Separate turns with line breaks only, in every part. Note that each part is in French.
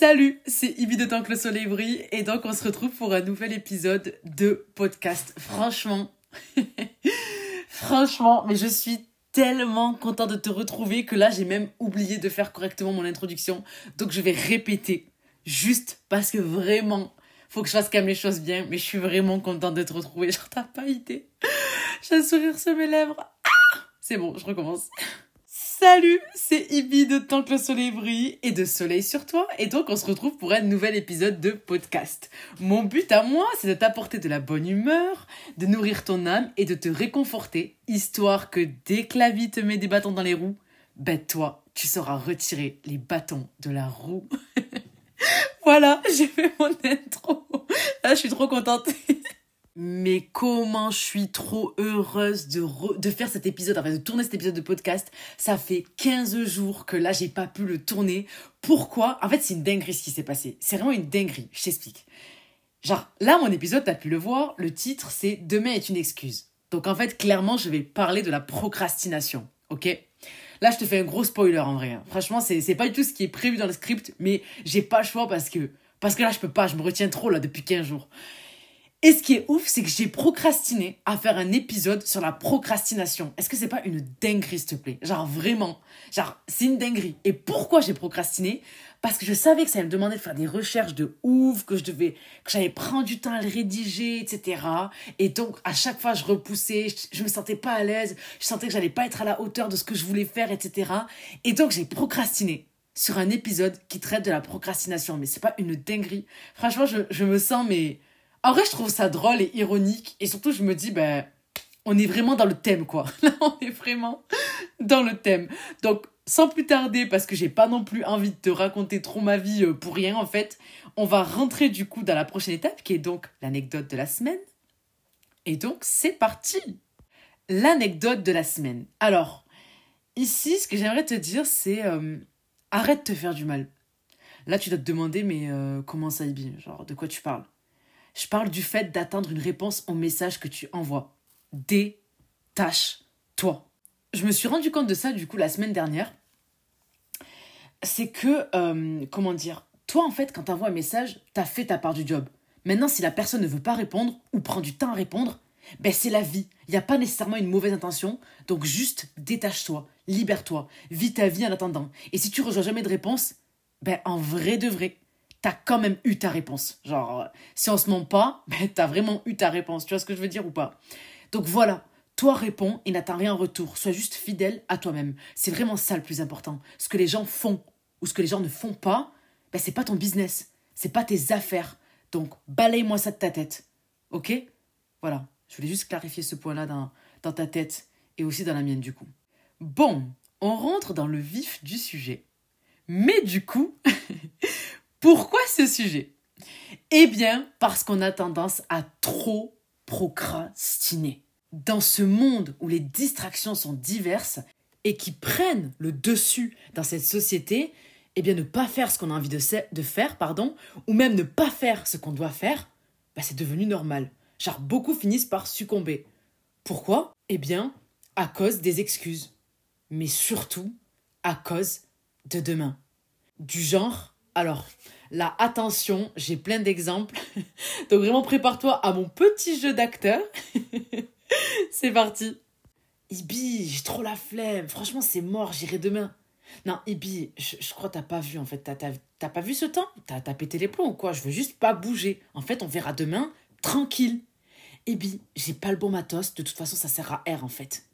Salut, c'est Ibi de Tant que le soleil brille et donc on se retrouve pour un nouvel épisode de podcast. Franchement, franchement, mais je suis tellement contente de te retrouver que là j'ai même oublié de faire correctement mon introduction. Donc je vais répéter juste parce que vraiment, faut que je fasse quand même les choses bien, mais je suis vraiment contente de te retrouver. Genre t'as pas idée. J'ai un sourire sur mes lèvres. Ah c'est bon, je recommence. Salut, c'est Ibi de Tant que le soleil brille et de Soleil sur toi. Et donc, on se retrouve pour un nouvel épisode de podcast. Mon but à moi, c'est de t'apporter de la bonne humeur, de nourrir ton âme et de te réconforter, histoire que dès que la vie te met des bâtons dans les roues, ben toi, tu sauras retirer les bâtons de la roue. voilà, j'ai fait mon intro. Là, je suis trop contente. Mais comment je suis trop heureuse de, faire cet épisode, enfin de tourner cet épisode de podcast. Ça fait 15 jours que là, j'ai pas pu le tourner. Pourquoi? En fait, c'est une dinguerie ce qui s'est passé. C'est vraiment une dinguerie. Je t'explique. Genre, là, mon épisode, t'as pu le voir, le titre, c'est Demain est une excuse. Donc, en fait, clairement, je vais parler de la procrastination. Ok? Là, je te fais un gros spoiler en vrai. Hein. Franchement, c'est pas du tout ce qui est prévu dans le script, mais j'ai pas le choix parce que, parce que là, je peux pas, je me retiens trop là depuis 15 jours. Et ce qui est ouf, c'est que j'ai procrastiné à faire un épisode sur la procrastination. Est-ce que c'est pas une dinguerie, s'il te plaît? Genre vraiment. Genre, c'est une dinguerie. Et pourquoi j'ai procrastiné? Parce que je savais que ça allait me demander de faire des recherches de ouf, que je devais, que j'allais prendre du temps à le rédiger, etc. Et donc, à chaque fois, je repoussais, je, je me sentais pas à l'aise, je sentais que j'allais pas être à la hauteur de ce que je voulais faire, etc. Et donc, j'ai procrastiné sur un épisode qui traite de la procrastination. Mais c'est pas une dinguerie. Franchement, je, je me sens, mais en vrai, je trouve ça drôle et ironique. Et surtout, je me dis, ben, on est vraiment dans le thème, quoi. Là, on est vraiment dans le thème. Donc, sans plus tarder, parce que j'ai pas non plus envie de te raconter trop ma vie euh, pour rien, en fait, on va rentrer du coup dans la prochaine étape, qui est donc l'anecdote de la semaine. Et donc, c'est parti L'anecdote de la semaine. Alors, ici, ce que j'aimerais te dire, c'est euh, arrête de te faire du mal. Là, tu dois te demander, mais euh, comment ça, Ibi? Genre, de quoi tu parles? Je parle du fait d'attendre une réponse au message que tu envoies. Détache-toi. Je me suis rendu compte de ça du coup la semaine dernière. C'est que, euh, comment dire, toi en fait quand tu envoies un message, tu as fait ta part du job. Maintenant si la personne ne veut pas répondre ou prend du temps à répondre, ben c'est la vie. Il n'y a pas nécessairement une mauvaise intention. Donc juste détache-toi, libère-toi, vis ta vie en attendant. Et si tu reçois jamais de réponse, ben en vrai de vrai, t'as quand même eu ta réponse. Genre, euh, si on se ment pas, ben, t'as vraiment eu ta réponse. Tu vois ce que je veux dire ou pas? Donc voilà, toi réponds et n'attends rien en retour. Sois juste fidèle à toi-même. C'est vraiment ça le plus important. Ce que les gens font ou ce que les gens ne font pas, ben, c'est pas ton business. C'est pas tes affaires. Donc balaye-moi ça de ta tête. Ok? Voilà. Je voulais juste clarifier ce point-là dans, dans ta tête et aussi dans la mienne du coup. Bon, on rentre dans le vif du sujet. Mais du coup, Pourquoi ce sujet? Eh bien, parce qu'on a tendance à trop procrastiner. Dans ce monde où les distractions sont diverses et qui prennent le dessus dans cette société, eh bien ne pas faire ce qu'on a envie de, faire, pardon, ou même ne pas faire ce qu'on doit faire, bah, c'est devenu normal. Genre beaucoup finissent par succomber. Pourquoi? Eh bien, à cause des excuses. Mais surtout, à cause de demain. Du genre, alors, là, attention, j'ai plein d'exemples. Donc vraiment, prépare-toi à mon petit jeu d'acteur. c'est parti. Ibi, j'ai trop la flemme. Franchement, c'est mort, j'irai demain. Non, Ibi, je, crois que t'as pas vu en fait. T'as pas vu ce temps? T'as pété les plombs ou quoi? Je veux juste pas bouger. En fait, on verra demain, tranquille. Ibi, j'ai pas le bon matos. De toute façon, ça sert à R en fait.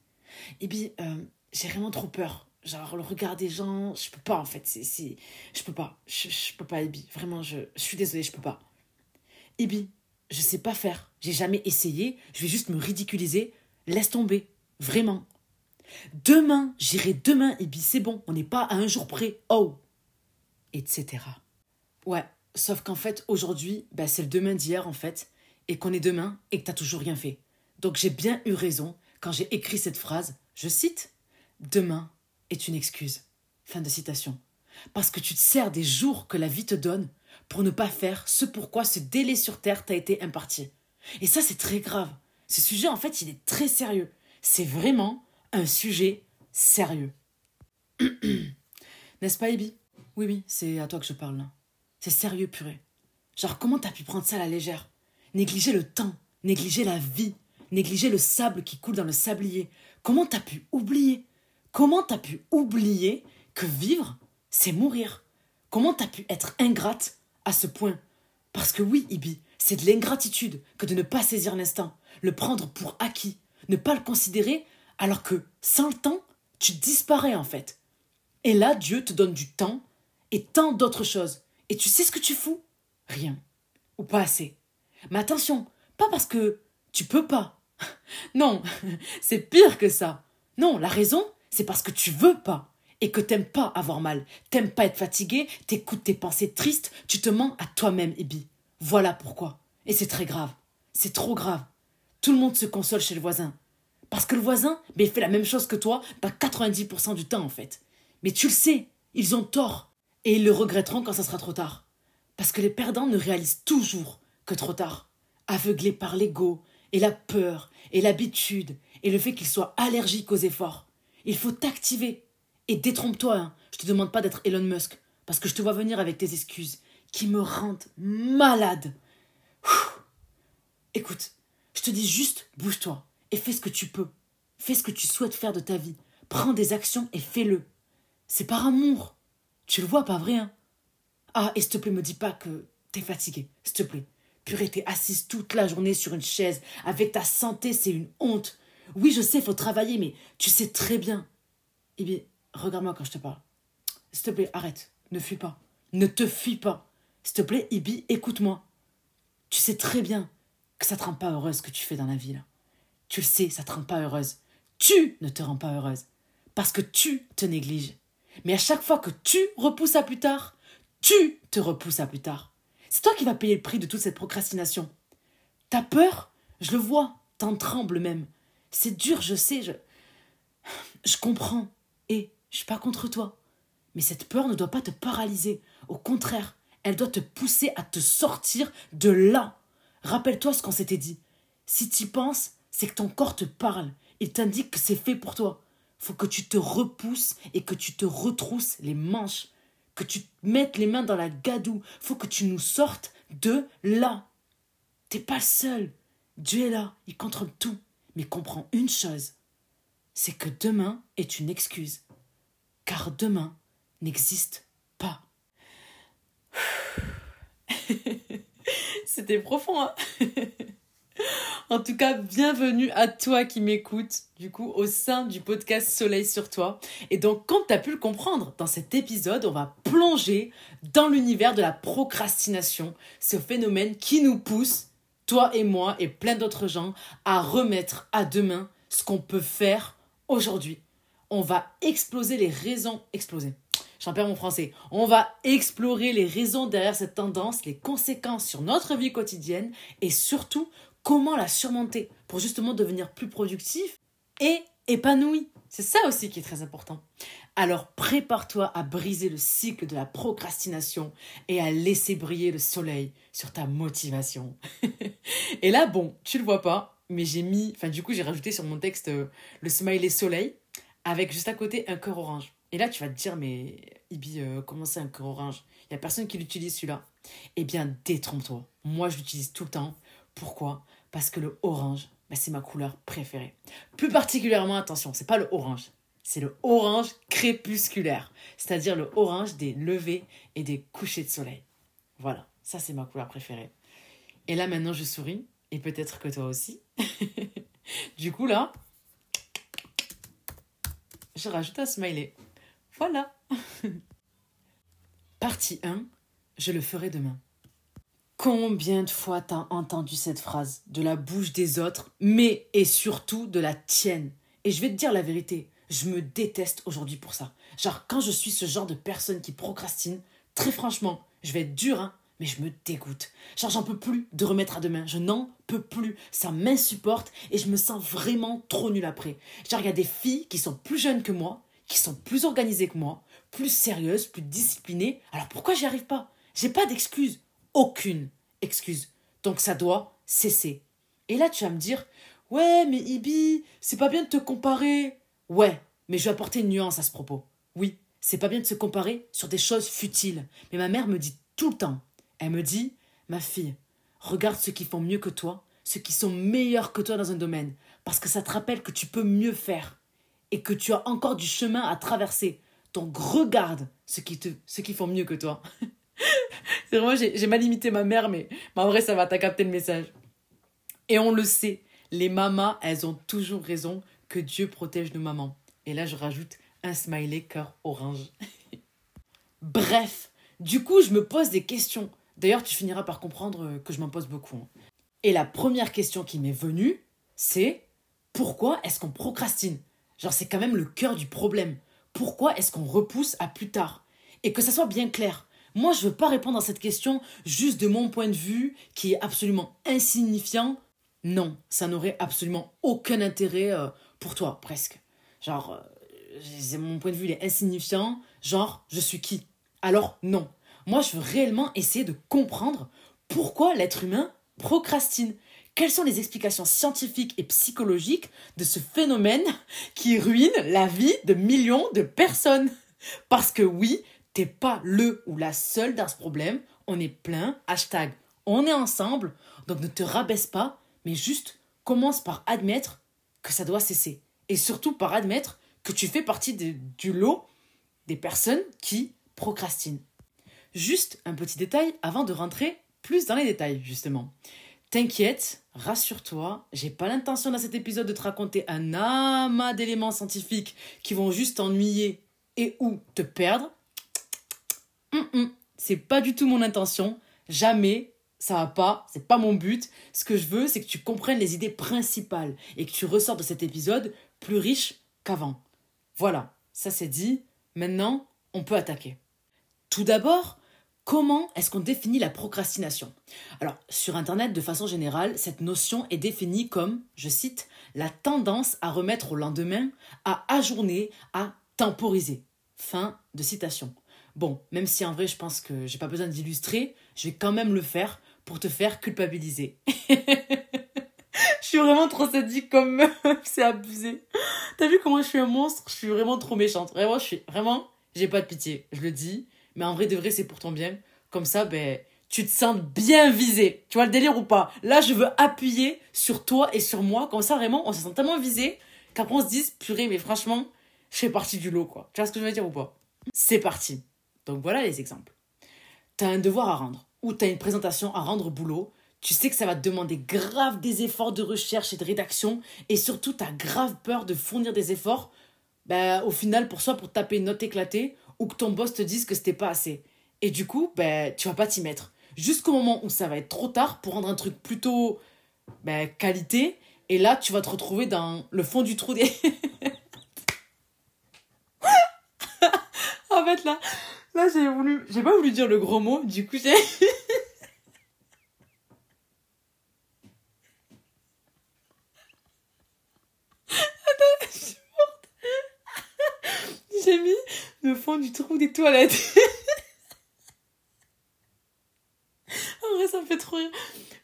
Ibi, euh, j'ai vraiment trop peur genre le regard des gens, je peux pas en fait, c'est, je peux pas, je, je peux pas Ibi, vraiment je, je suis désolée, je peux pas. Ibi, je sais pas faire, j'ai jamais essayé, je vais juste me ridiculiser, laisse tomber, vraiment. Demain, j'irai demain Ibi, c'est bon, on n'est pas à un jour près, oh, etc. Ouais, sauf qu'en fait aujourd'hui, bah, c'est le demain d'hier en fait, et qu'on est demain et que t'as toujours rien fait. Donc j'ai bien eu raison quand j'ai écrit cette phrase, je cite, Demain, est une excuse. Fin de citation. Parce que tu te sers des jours que la vie te donne pour ne pas faire ce pourquoi ce délai sur Terre t'a été imparti. Et ça, c'est très grave. Ce sujet, en fait, il est très sérieux. C'est vraiment un sujet sérieux. N'est-ce pas, Ibi Oui, oui, c'est à toi que je parle là. C'est sérieux, purée. Genre, comment t'as pu prendre ça à la légère? Négliger le temps, négliger la vie, négliger le sable qui coule dans le sablier. Comment t'as pu oublier? Comment t'as pu oublier que vivre, c'est mourir? Comment t'as pu être ingrate à ce point? Parce que oui, Ibi, c'est de l'ingratitude que de ne pas saisir l'instant, le prendre pour acquis, ne pas le considérer alors que, sans le temps, tu disparais en fait. Et là, Dieu te donne du temps et tant d'autres choses. Et tu sais ce que tu fous? Rien. Ou pas assez. Mais attention, pas parce que tu peux pas. Non, c'est pire que ça. Non, la raison, c'est parce que tu veux pas. Et que t'aimes pas avoir mal. T'aimes pas être fatigué, t'écoutes tes pensées tristes, tu te mens à toi-même, Ibi. Voilà pourquoi. Et c'est très grave. C'est trop grave. Tout le monde se console chez le voisin. Parce que le voisin, mais il fait la même chose que toi, pas 90% du temps en fait. Mais tu le sais, ils ont tort. Et ils le regretteront quand ça sera trop tard. Parce que les perdants ne réalisent toujours que trop tard. Aveuglés par l'ego, et la peur, et l'habitude, et le fait qu'ils soient allergiques aux efforts. Il faut t'activer. Et détrompe-toi, hein. je te demande pas d'être Elon Musk, parce que je te vois venir avec tes excuses, qui me rendent malade. Écoute, je te dis juste, bouge-toi, et fais ce que tu peux. Fais ce que tu souhaites faire de ta vie. Prends des actions et fais-le. C'est par amour. Tu le vois, pas vrai, hein Ah, et s'il te plaît, me dis pas que t'es fatigué, s'il te plaît. Purée, t'es assise toute la journée sur une chaise. Avec ta santé, c'est une honte. Oui, je sais, faut travailler, mais tu sais très bien. Eh bien, regarde-moi quand je te parle. S'il te plaît, arrête. Ne fuis pas. Ne te fuis pas. S'il te plaît, Ibi, écoute-moi. Tu sais très bien que ça te rend pas heureuse ce que tu fais dans la vie, là. Tu le sais, ça te rend pas heureuse. Tu ne te rends pas heureuse. Parce que tu te négliges. Mais à chaque fois que tu repousses à plus tard, tu te repousses à plus tard. C'est toi qui vas payer le prix de toute cette procrastination. T'as peur? Je le vois. T'en trembles même. C'est dur, je sais, je. Je comprends. Et je suis pas contre toi. Mais cette peur ne doit pas te paralyser. Au contraire, elle doit te pousser à te sortir de là. Rappelle-toi ce qu'on s'était dit. Si tu penses, c'est que ton corps te parle. Il t'indique que c'est fait pour toi. Faut que tu te repousses et que tu te retrousses les manches. Que tu mettes les mains dans la gadoue. Faut que tu nous sortes de là. T'es pas seul. Dieu est là. Il contrôle tout. Mais comprends une chose. C'est que demain est une excuse. Car demain n'existe pas. C'était profond, hein En tout cas, bienvenue à toi qui m'écoutes, du coup, au sein du podcast Soleil sur toi. Et donc, comme tu as pu le comprendre, dans cet épisode, on va plonger dans l'univers de la procrastination, ce phénomène qui nous pousse, toi et moi et plein d'autres gens, à remettre à demain ce qu'on peut faire aujourd'hui. On va exploser les raisons, exploser. J'en perds mon français. On va explorer les raisons derrière cette tendance, les conséquences sur notre vie quotidienne et surtout comment la surmonter pour justement devenir plus productif et épanoui. C'est ça aussi qui est très important. Alors prépare-toi à briser le cycle de la procrastination et à laisser briller le soleil sur ta motivation. et là, bon, tu le vois pas, mais j'ai mis, enfin du coup j'ai rajouté sur mon texte euh, le smiley soleil avec juste à côté un cœur orange. Et là tu vas te dire, mais Ibi, euh, comment c'est un cœur orange? Il n'y a personne qui l'utilise celui-là. Eh bien, détrompe-toi. Moi je l'utilise tout le temps. Pourquoi? Parce que le orange, bah, c'est ma couleur préférée. Plus particulièrement, attention, c'est pas le orange, c'est le orange crépusculaire, c'est-à-dire le orange des levées et des couchers de soleil. Voilà, ça c'est ma couleur préférée. Et là maintenant je souris, et peut-être que toi aussi. du coup là, je rajoute un smiley. Voilà. Partie 1, je le ferai demain. Combien de fois t'as entendu cette phrase? De la bouche des autres, mais et surtout de la tienne Et je vais te dire la vérité, je me déteste aujourd'hui pour ça. Genre, quand je suis ce genre de personne qui procrastine, très franchement, je vais être dur, hein, mais je me dégoûte. Genre, j'en peux plus de remettre à demain. Je n'en peux plus. Ça m'insupporte et je me sens vraiment trop nul après. Genre, il y a des filles qui sont plus jeunes que moi, qui sont plus organisées que moi, plus sérieuses, plus disciplinées. Alors pourquoi j'y arrive pas? J'ai pas d'excuses aucune excuse. Donc ça doit cesser. Et là, tu vas me dire, ouais, mais Ibi, c'est pas bien de te comparer. Ouais, mais je vais apporter une nuance à ce propos. Oui, c'est pas bien de se comparer sur des choses futiles. Mais ma mère me dit tout le temps. Elle me dit Ma fille, regarde ceux qui font mieux que toi, ceux qui sont meilleurs que toi dans un domaine, parce que ça te rappelle que tu peux mieux faire et que tu as encore du chemin à traverser. Donc regarde ceux qui, te, ceux qui font mieux que toi. C'est vraiment, j'ai mal imité ma mère, mais, en vrai, ça va, t'as le message. Et on le sait, les mamas, elles ont toujours raison que Dieu protège nos mamans. Et là, je rajoute un smiley cœur orange. Bref, du coup, je me pose des questions. D'ailleurs, tu finiras par comprendre que je m'en pose beaucoup. Hein. Et la première question qui m'est venue, c'est pourquoi est-ce qu'on procrastine? Genre, c'est quand même le cœur du problème. Pourquoi est-ce qu'on repousse à plus tard? Et que ça soit bien clair. Moi, je veux pas répondre à cette question juste de mon point de vue, qui est absolument insignifiant. Non, ça n'aurait absolument aucun intérêt euh, pour toi, presque. Genre, euh, mon point de vue, il est insignifiant. Genre, je suis qui? Alors, non. Moi, je veux réellement essayer de comprendre pourquoi l'être humain procrastine. Quelles sont les explications scientifiques et psychologiques de ce phénomène qui ruine la vie de millions de personnes? Parce que oui, t'es pas le ou la seule dans ce problème. On est plein. Hashtag on est ensemble. Donc ne te rabaisse pas, mais juste commence par admettre que ça doit cesser. Et surtout par admettre que tu fais partie du lot des personnes qui procrastinent. Juste un petit détail avant de rentrer plus dans les détails, justement. T'inquiète, rassure-toi, j'ai pas l'intention dans cet épisode de te raconter un amas d'éléments scientifiques qui vont juste t'ennuyer et ou te perdre. c'est pas du tout mon intention. Jamais, ça va pas, c'est pas mon but. Ce que je veux, c'est que tu comprennes les idées principales et que tu ressors de cet épisode plus riche qu'avant. Voilà, ça c'est dit. Maintenant, on peut attaquer. Tout d'abord, Comment est-ce qu'on définit la procrastination? Alors, sur Internet, de façon générale, cette notion est définie comme, je cite, la tendance à remettre au lendemain, à ajourner, à temporiser. Fin de citation. Bon, même si en vrai, je pense que j'ai pas besoin d'illustrer, je vais quand même le faire pour te faire culpabiliser. je suis vraiment trop sadique comme meuf, c'est abusé. T'as vu comment je suis un monstre? Je suis vraiment trop méchante. Vraiment, je suis vraiment, j'ai pas de pitié. Je le dis mais en vrai de vrai, c'est pour ton bien. Comme ça, ben, tu te sens bien visé. Tu vois le délire ou pas? Là, je veux appuyer sur toi et sur moi. Comme ça, vraiment, on se sent tellement visé qu'après, on se dise, purée, mais franchement, je fais partie du lot, quoi. Tu vois ce que je veux dire ou pas? C'est parti. Donc voilà les exemples. T'as un devoir à rendre ou t'as une présentation à rendre au boulot. Tu sais que ça va te demander grave des efforts de recherche et de rédaction et surtout t'as grave peur de fournir des efforts ben, au final pour soi pour taper une note éclatée ou que ton boss te dise que c'était pas assez. Et du coup, ben, tu vas pas t'y mettre. Jusqu'au moment où ça va être trop tard pour rendre un truc plutôt ben, qualité. Et là, tu vas te retrouver dans le fond du trou des. en fait, là, là j'ai voulu. J'ai pas voulu dire le gros mot, du coup, j'ai. j'ai mis le fond du trou des toilettes. en vrai, ça me fait trop rire.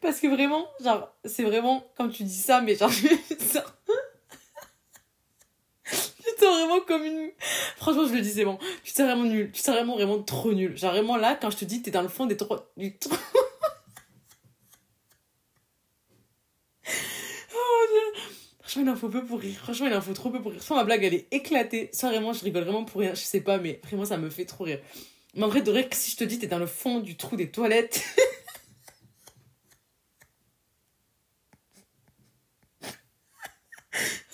Parce que vraiment, genre, c'est vraiment, comme tu dis ça, mais genre. vraiment comme une. Franchement, je le dis, c'est bon. Tu te vraiment nul. Tu te vraiment, vraiment trop nul. Genre, vraiment là, quand je te dis, t'es dans le fond des trous. Du trou. Franchement, il en faut peu pour rire. Franchement, il en faut trop peu pour rire. Soit ma blague, elle est éclatée. Soit vraiment, je rigole vraiment pour rien. Je sais pas, mais vraiment, ça me fait trop rire. Mais en vrai, de que si je te dis, t'es dans le fond du trou des toilettes.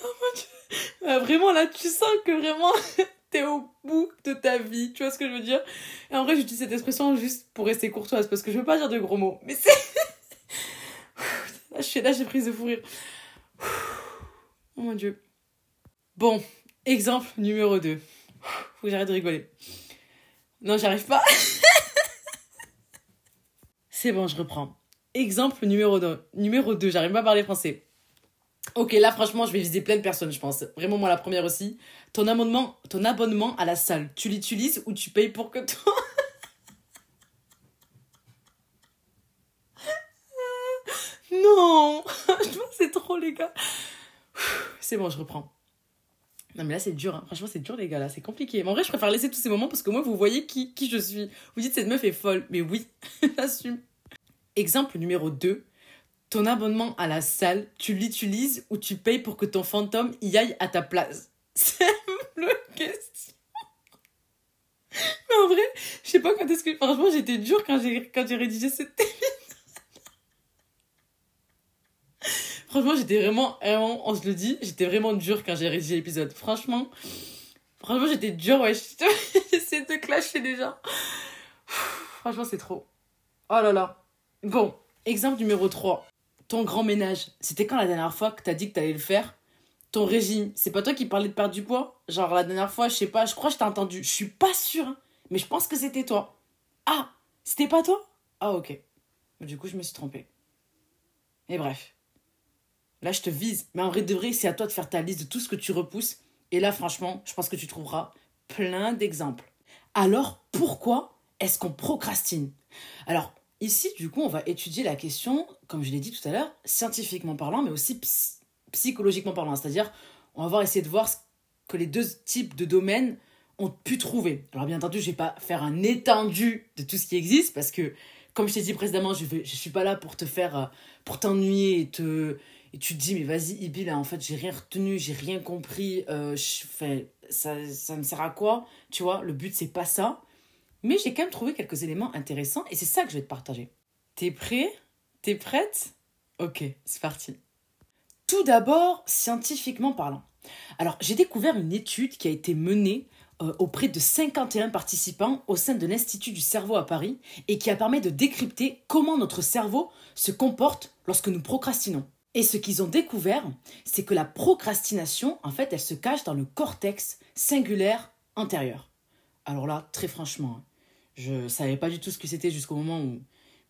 oh mon dieu. Bah, vraiment, là, tu sens que vraiment, t'es au bout de ta vie. Tu vois ce que je veux dire? Et en vrai, j'utilise cette expression juste pour rester courtoise parce que je veux pas dire de gros mots. Mais c'est. là, j'ai prise de fou rire. Oh mon dieu. Bon, exemple numéro 2. Faut que j'arrête de rigoler. Non, j'arrive pas. C'est bon, je reprends. Exemple numéro 2. Numéro 2, j'arrive pas à parler français. Ok, là franchement, je vais viser plein de personnes, je pense. Vraiment, moi, la première aussi. Ton abonnement, ton abonnement à la salle, tu l'utilises ou tu payes pour que toi? Non C'est trop, les gars. C'est bon, je reprends. Non, mais là, c'est dur. hein. Franchement, c'est dur, les gars. Là, c'est compliqué. Mais en vrai, je préfère laisser tous ces moments parce que moi, vous voyez qui, qui je suis. Vous dites, cette meuf est folle. Mais oui, j'assume. Exemple numéro 2. Ton abonnement à la salle, tu l'utilises ou tu payes pour que ton fantôme y aille à ta place? Simple question. Mais en vrai, je sais pas quand est-ce que. Franchement, j'étais dure quand j'ai quand j'ai rédigé cette Franchement, j'étais vraiment, vraiment, on se le dit, j'étais vraiment dure quand j'ai rédigé l'épisode. Franchement, franchement, j'étais dure, ouais. J'essaie de clasher déjà. Franchement, c'est trop. Oh là là. Bon, exemple numéro 3. Ton grand ménage. C'était quand la dernière fois que t'as dit que t'allais le faire? Ton régime. C'est pas toi qui parlais de perdre du poids? Genre, la dernière fois, je sais pas, je crois que je t'ai entendu. Je suis pas sûre, hein, mais je pense que c'était toi. Ah, c'était pas toi? Ah, ok. Du coup, je me suis trompée. Et bref. Là, je te vise. Mais en vrai de vrai, c'est à toi de faire ta liste de tout ce que tu repousses. Et là, franchement, je pense que tu trouveras plein d'exemples. Alors, pourquoi est-ce qu'on procrastine? Alors, ici, du coup, on va étudier la question, comme je l'ai dit tout à l'heure, scientifiquement parlant, mais aussi ps- psychologiquement parlant. C'est-à-dire, on va voir essayer de voir ce que les deux types de domaines ont pu trouver. Alors, bien entendu, je vais pas faire un étendu de tout ce qui existe, parce que, comme je t'ai dit précédemment, je ne suis pas là pour te faire, euh, pour t'ennuyer et te et tu te dis mais vas-y Ibi là en fait j'ai rien retenu j'ai rien compris euh, ça ça me sert à quoi? Tu vois le but c'est pas ça mais j'ai quand même trouvé quelques éléments intéressants et c'est ça que je vais te partager. T'es prêt? T'es prête? Ok c'est parti. Tout d'abord scientifiquement parlant. Alors j'ai découvert une étude qui a été menée euh, auprès de 51 participants au sein de l'Institut du cerveau à Paris et qui a permis de décrypter comment notre cerveau se comporte lorsque nous procrastinons. Et ce qu'ils ont découvert, c'est que la procrastination, en fait, elle se cache dans le cortex singulaire antérieur. Alors là, très franchement, hein, je savais pas du tout ce que c'était jusqu'au moment où,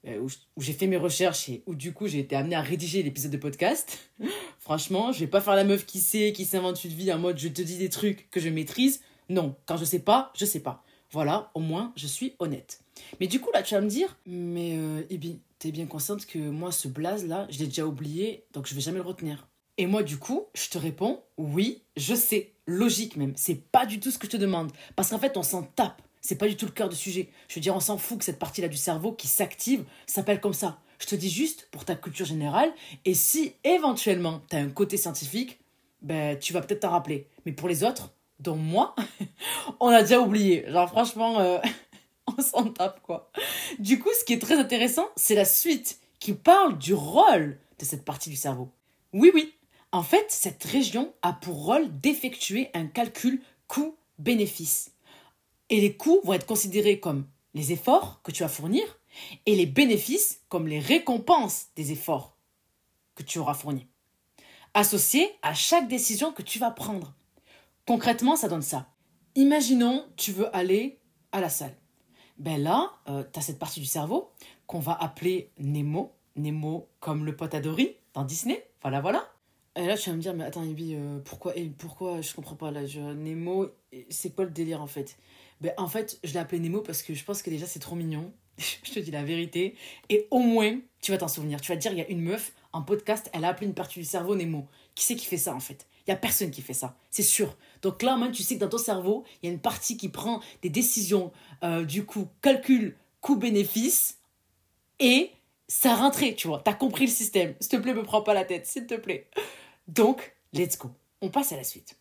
euh, où, j'ai fait mes recherches et où du coup j'ai été amenée à rédiger l'épisode de podcast. franchement, je vais pas faire la meuf qui sait, qui s'invente une vie en mode je te dis des trucs que je maîtrise. Non, quand je sais pas, je sais pas. Voilà, au moins je suis honnête. Mais du coup, là, tu vas me dire, mais euh, Ibi, t'es bien consciente que moi, ce blaze là, je l'ai déjà oublié, donc je vais jamais le retenir. Et moi, du coup, je te réponds, oui, je sais, logique même, c'est pas du tout ce que je te demande. Parce qu'en fait, on s'en tape, c'est pas du tout le cœur du sujet. Je veux dire, on s'en fout que cette partie-là du cerveau qui s'active s'appelle comme ça. Je te dis juste pour ta culture générale, et si éventuellement t'as un côté scientifique, ben tu vas peut-être t'en rappeler. Mais pour les autres, dont moi, on a déjà oublié. Genre franchement, euh, on s'en tape quoi. Du coup, ce qui est très intéressant, c'est la suite qui parle du rôle de cette partie du cerveau. Oui, oui. En fait, cette région a pour rôle d'effectuer un calcul coût-bénéfice. Et les coûts vont être considérés comme les efforts que tu vas fournir et les bénéfices comme les récompenses des efforts que tu auras fournis, associés à chaque décision que tu vas prendre. Concrètement, ça donne ça. Imaginons, tu veux aller à la salle. Ben là, euh, tu as cette partie du cerveau qu'on va appeler Nemo. Nemo comme le pote à Dory dans Disney. Voilà, voilà. Et là, tu vas me dire, mais attends, Ibi, euh, pourquoi, et pourquoi Je comprends pas. Là, Nemo, c'est quoi le délire en fait? Ben en fait, je l'ai appelé Nemo parce que je pense que déjà, c'est trop mignon. je te dis la vérité. Et au moins, tu vas t'en souvenir. Tu vas te dire, il y a une meuf en podcast, elle a appelé une partie du cerveau Nemo. Qui c'est qui fait ça en fait? Il y a personne qui fait ça, c'est sûr. Donc là, même, tu sais que dans ton cerveau, il y a une partie qui prend des décisions, euh, du coup, calcul coût-bénéfice, et ça rentré, tu vois. T'as compris le système. S'il te plaît, me prends pas la tête, s'il te plaît. Donc, let's go. On passe à la suite.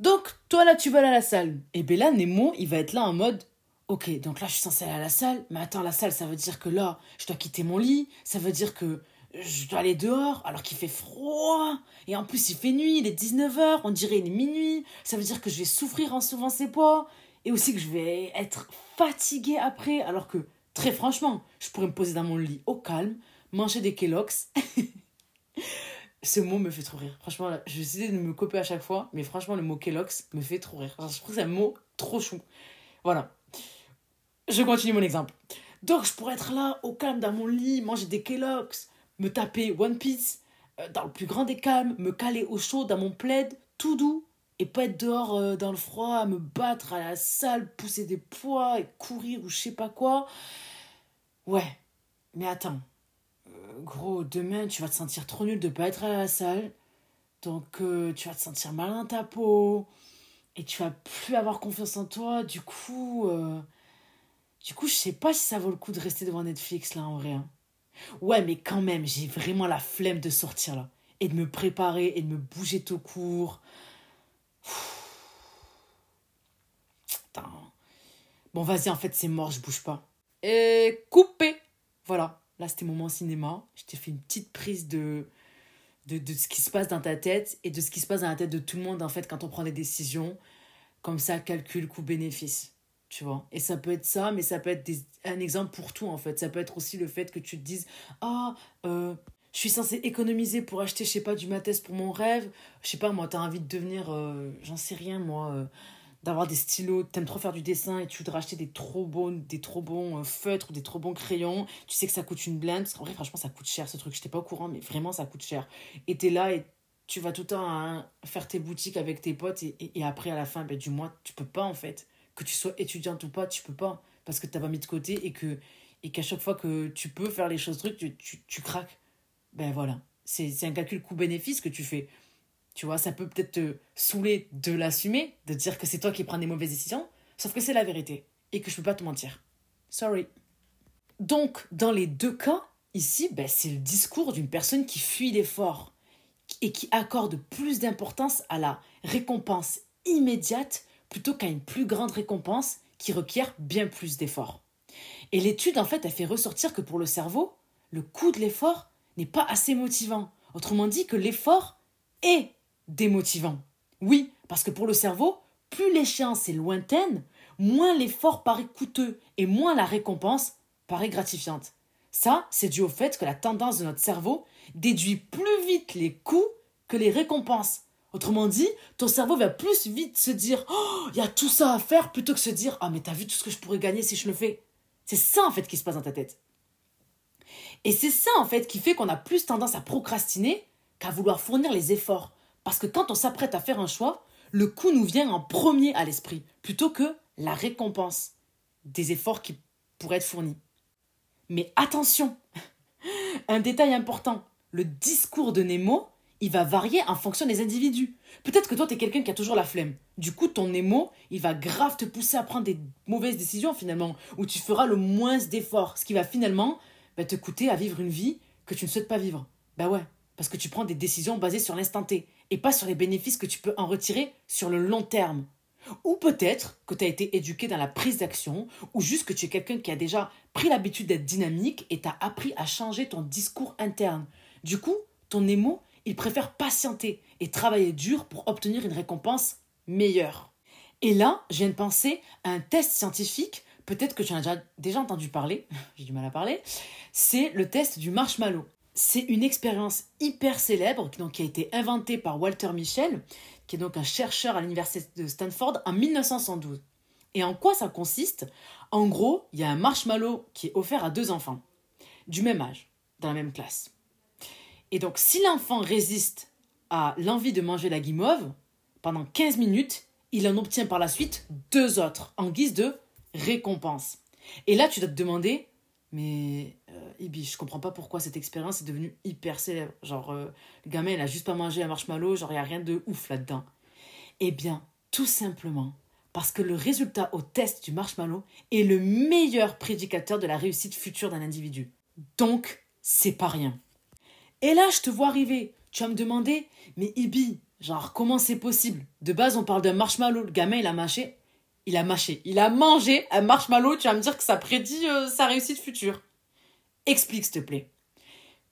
Donc, toi là, tu vas aller à la salle. Et bien là, Nemo, il va être là en mode Ok, donc là, je suis censée aller à la salle. Mais attends, la salle, ça veut dire que là, je dois quitter mon lit. Ça veut dire que je dois aller dehors alors qu'il fait froid. Et en plus, il fait nuit, il est 19h, on dirait il est minuit. Ça veut dire que je vais souffrir en soulevant ses poids. Et aussi que je vais être fatiguée après. Alors que, très franchement, je pourrais me poser dans mon lit au calme, manger des Kellogg's. Ce mot me fait trop rire. Franchement, là, je essayer de me copier à chaque fois. Mais franchement, le mot Kellogg's me fait trop rire. Genre, je trouve que c'est un mot trop chou. Voilà. Je continue mon exemple. Donc, je pourrais être là, au calme, dans mon lit, manger des Kellogg's, me taper One Piece, euh, dans le plus grand des calmes, me caler au chaud dans mon plaid, tout doux, et pas être dehors euh, dans le froid, à me battre à la salle, pousser des poids et courir ou je sais pas quoi. Ouais, mais attends. Gros, demain, tu vas te sentir trop nul de pas être à la salle. Donc, euh, tu vas te sentir mal dans ta peau. et tu vas plus avoir confiance en toi. Du coup, euh, du coup, je sais pas si ça vaut le coup de rester devant Netflix là en vrai. Hein. Ouais, mais quand même, j'ai vraiment la flemme de sortir là et de me préparer et de me bouger tout court. Putain. Bon, vas-y, en fait, c'est mort, je bouge pas. Et coupé. Voilà. Là, c'était moment cinéma. Je t'ai fait une petite prise de, de, de, ce qui se passe dans ta tête et de ce qui se passe dans la tête de tout le monde, en fait, quand on prend des décisions. Comme ça, calcul, coût-bénéfice. Tu vois Et ça peut être ça, mais ça peut être un exemple pour tout, en fait. Ça peut être aussi le fait que tu te dises Ah, euh, je suis censée économiser pour acheter, je sais pas, du mathès pour mon rêve. Je sais pas, moi, t'as envie de devenir, euh, j'en sais rien, moi, euh, d'avoir des stylos, t'aimes trop faire du dessin et tu voudrais acheter des trop bons, des trop bons feutres ou des trop bons crayons. Tu sais que ça coûte une blinde. Parce qu'en vrai, franchement, ça coûte cher ce truc. J'étais pas au courant, mais vraiment, ça coûte cher. Et t'es là et tu vas tout le temps faire tes boutiques avec tes potes et, après, à la fin ben, du mois, tu peux pas, en fait que tu sois étudiante ou pas, tu peux pas parce que tu n'as pas mis de côté et que et qu'à chaque fois que tu peux faire les choses trucs, tu, tu, tu craques. Ben voilà, c'est un calcul coût-bénéfice que tu fais. Tu vois, ça peut peut-être te saouler de l'assumer, de dire que c'est toi qui prends des mauvaises décisions, sauf que c'est la vérité et que je peux pas te mentir. Sorry. Donc, dans les deux cas, ici, ben, c'est le discours d'une personne qui fuit l'effort et qui accorde plus d'importance à la récompense immédiate plutôt qu'à une plus grande récompense qui requiert bien plus d'efforts. Et l'étude, en fait, a fait ressortir que pour le cerveau, le coût de l'effort n'est pas assez motivant. Autrement dit, que l'effort est démotivant. Oui, parce que pour le cerveau, plus l'échéance est lointaine, moins l'effort paraît coûteux et moins la récompense paraît gratifiante. Ça, c'est dû au fait que la tendance de notre cerveau déduit plus vite les coûts que les récompenses. Autrement dit, ton cerveau va plus vite se dire Oh, il y a tout ça à faire plutôt que se dire Ah, mais t'as vu tout ce que je pourrais gagner si je le fais? C'est ça en fait qui se passe dans ta tête. Et c'est ça en fait qui fait qu'on a plus tendance à procrastiner qu'à vouloir fournir les efforts. Parce que quand on s'apprête à faire un choix, le coût nous vient en premier à l'esprit, plutôt que la récompense des efforts qui pourraient être fournis. Mais attention, un détail important, le discours de Nemo il va varier en fonction des individus. Peut-être que toi, tu es quelqu'un qui a toujours la flemme. Du coup, ton émo, il va grave te pousser à prendre des mauvaises décisions finalement, où tu feras le moins d'efforts, ce qui va finalement bah, te coûter à vivre une vie que tu ne souhaites pas vivre. Bah ouais, parce que tu prends des décisions basées sur l'instant T, et pas sur les bénéfices que tu peux en retirer sur le long terme. Ou peut-être que tu as été éduqué dans la prise d'action, ou juste que tu es quelqu'un qui a déjà pris l'habitude d'être dynamique et t'as appris à changer ton discours interne. Du coup, ton émo, il préfère patienter et travailler dur pour obtenir une récompense meilleure. Et là, je viens de penser à un test scientifique, peut-être que tu en as déjà, entendu parler, j'ai du mal à parler, c'est le test du marshmallow. C'est une expérience hyper célèbre qui a été inventée par Walter Michel, qui est donc un chercheur à l'université de Stanford en 1912. Et en quoi ça consiste? En gros, il y a un marshmallow qui est offert à deux enfants, du même âge, dans la même classe. Et donc, si l'enfant résiste à l'envie de manger la guimauve, pendant 15 minutes, il en obtient par la suite deux autres, en guise de récompense. Et là, tu dois te demander, mais euh, Ibi, je comprends pas pourquoi cette expérience est devenue hyper célèbre. Genre, euh, le gamin, il a juste pas mangé un marshmallow, genre, il n'y a rien de ouf là-dedans. Eh bien, tout simplement parce que le résultat au test du marshmallow est le meilleur prédicateur de la réussite future d'un individu. Donc, c'est pas rien. Et là, je te vois arriver. Tu vas me demander, mais Ibi, genre, comment c'est possible? De base, on parle d'un marshmallow. Le gamin, il a mâché. Il a mâché. Il a mangé un marshmallow. Tu vas me dire que ça prédit euh, sa réussite future. Explique, s'il te plaît.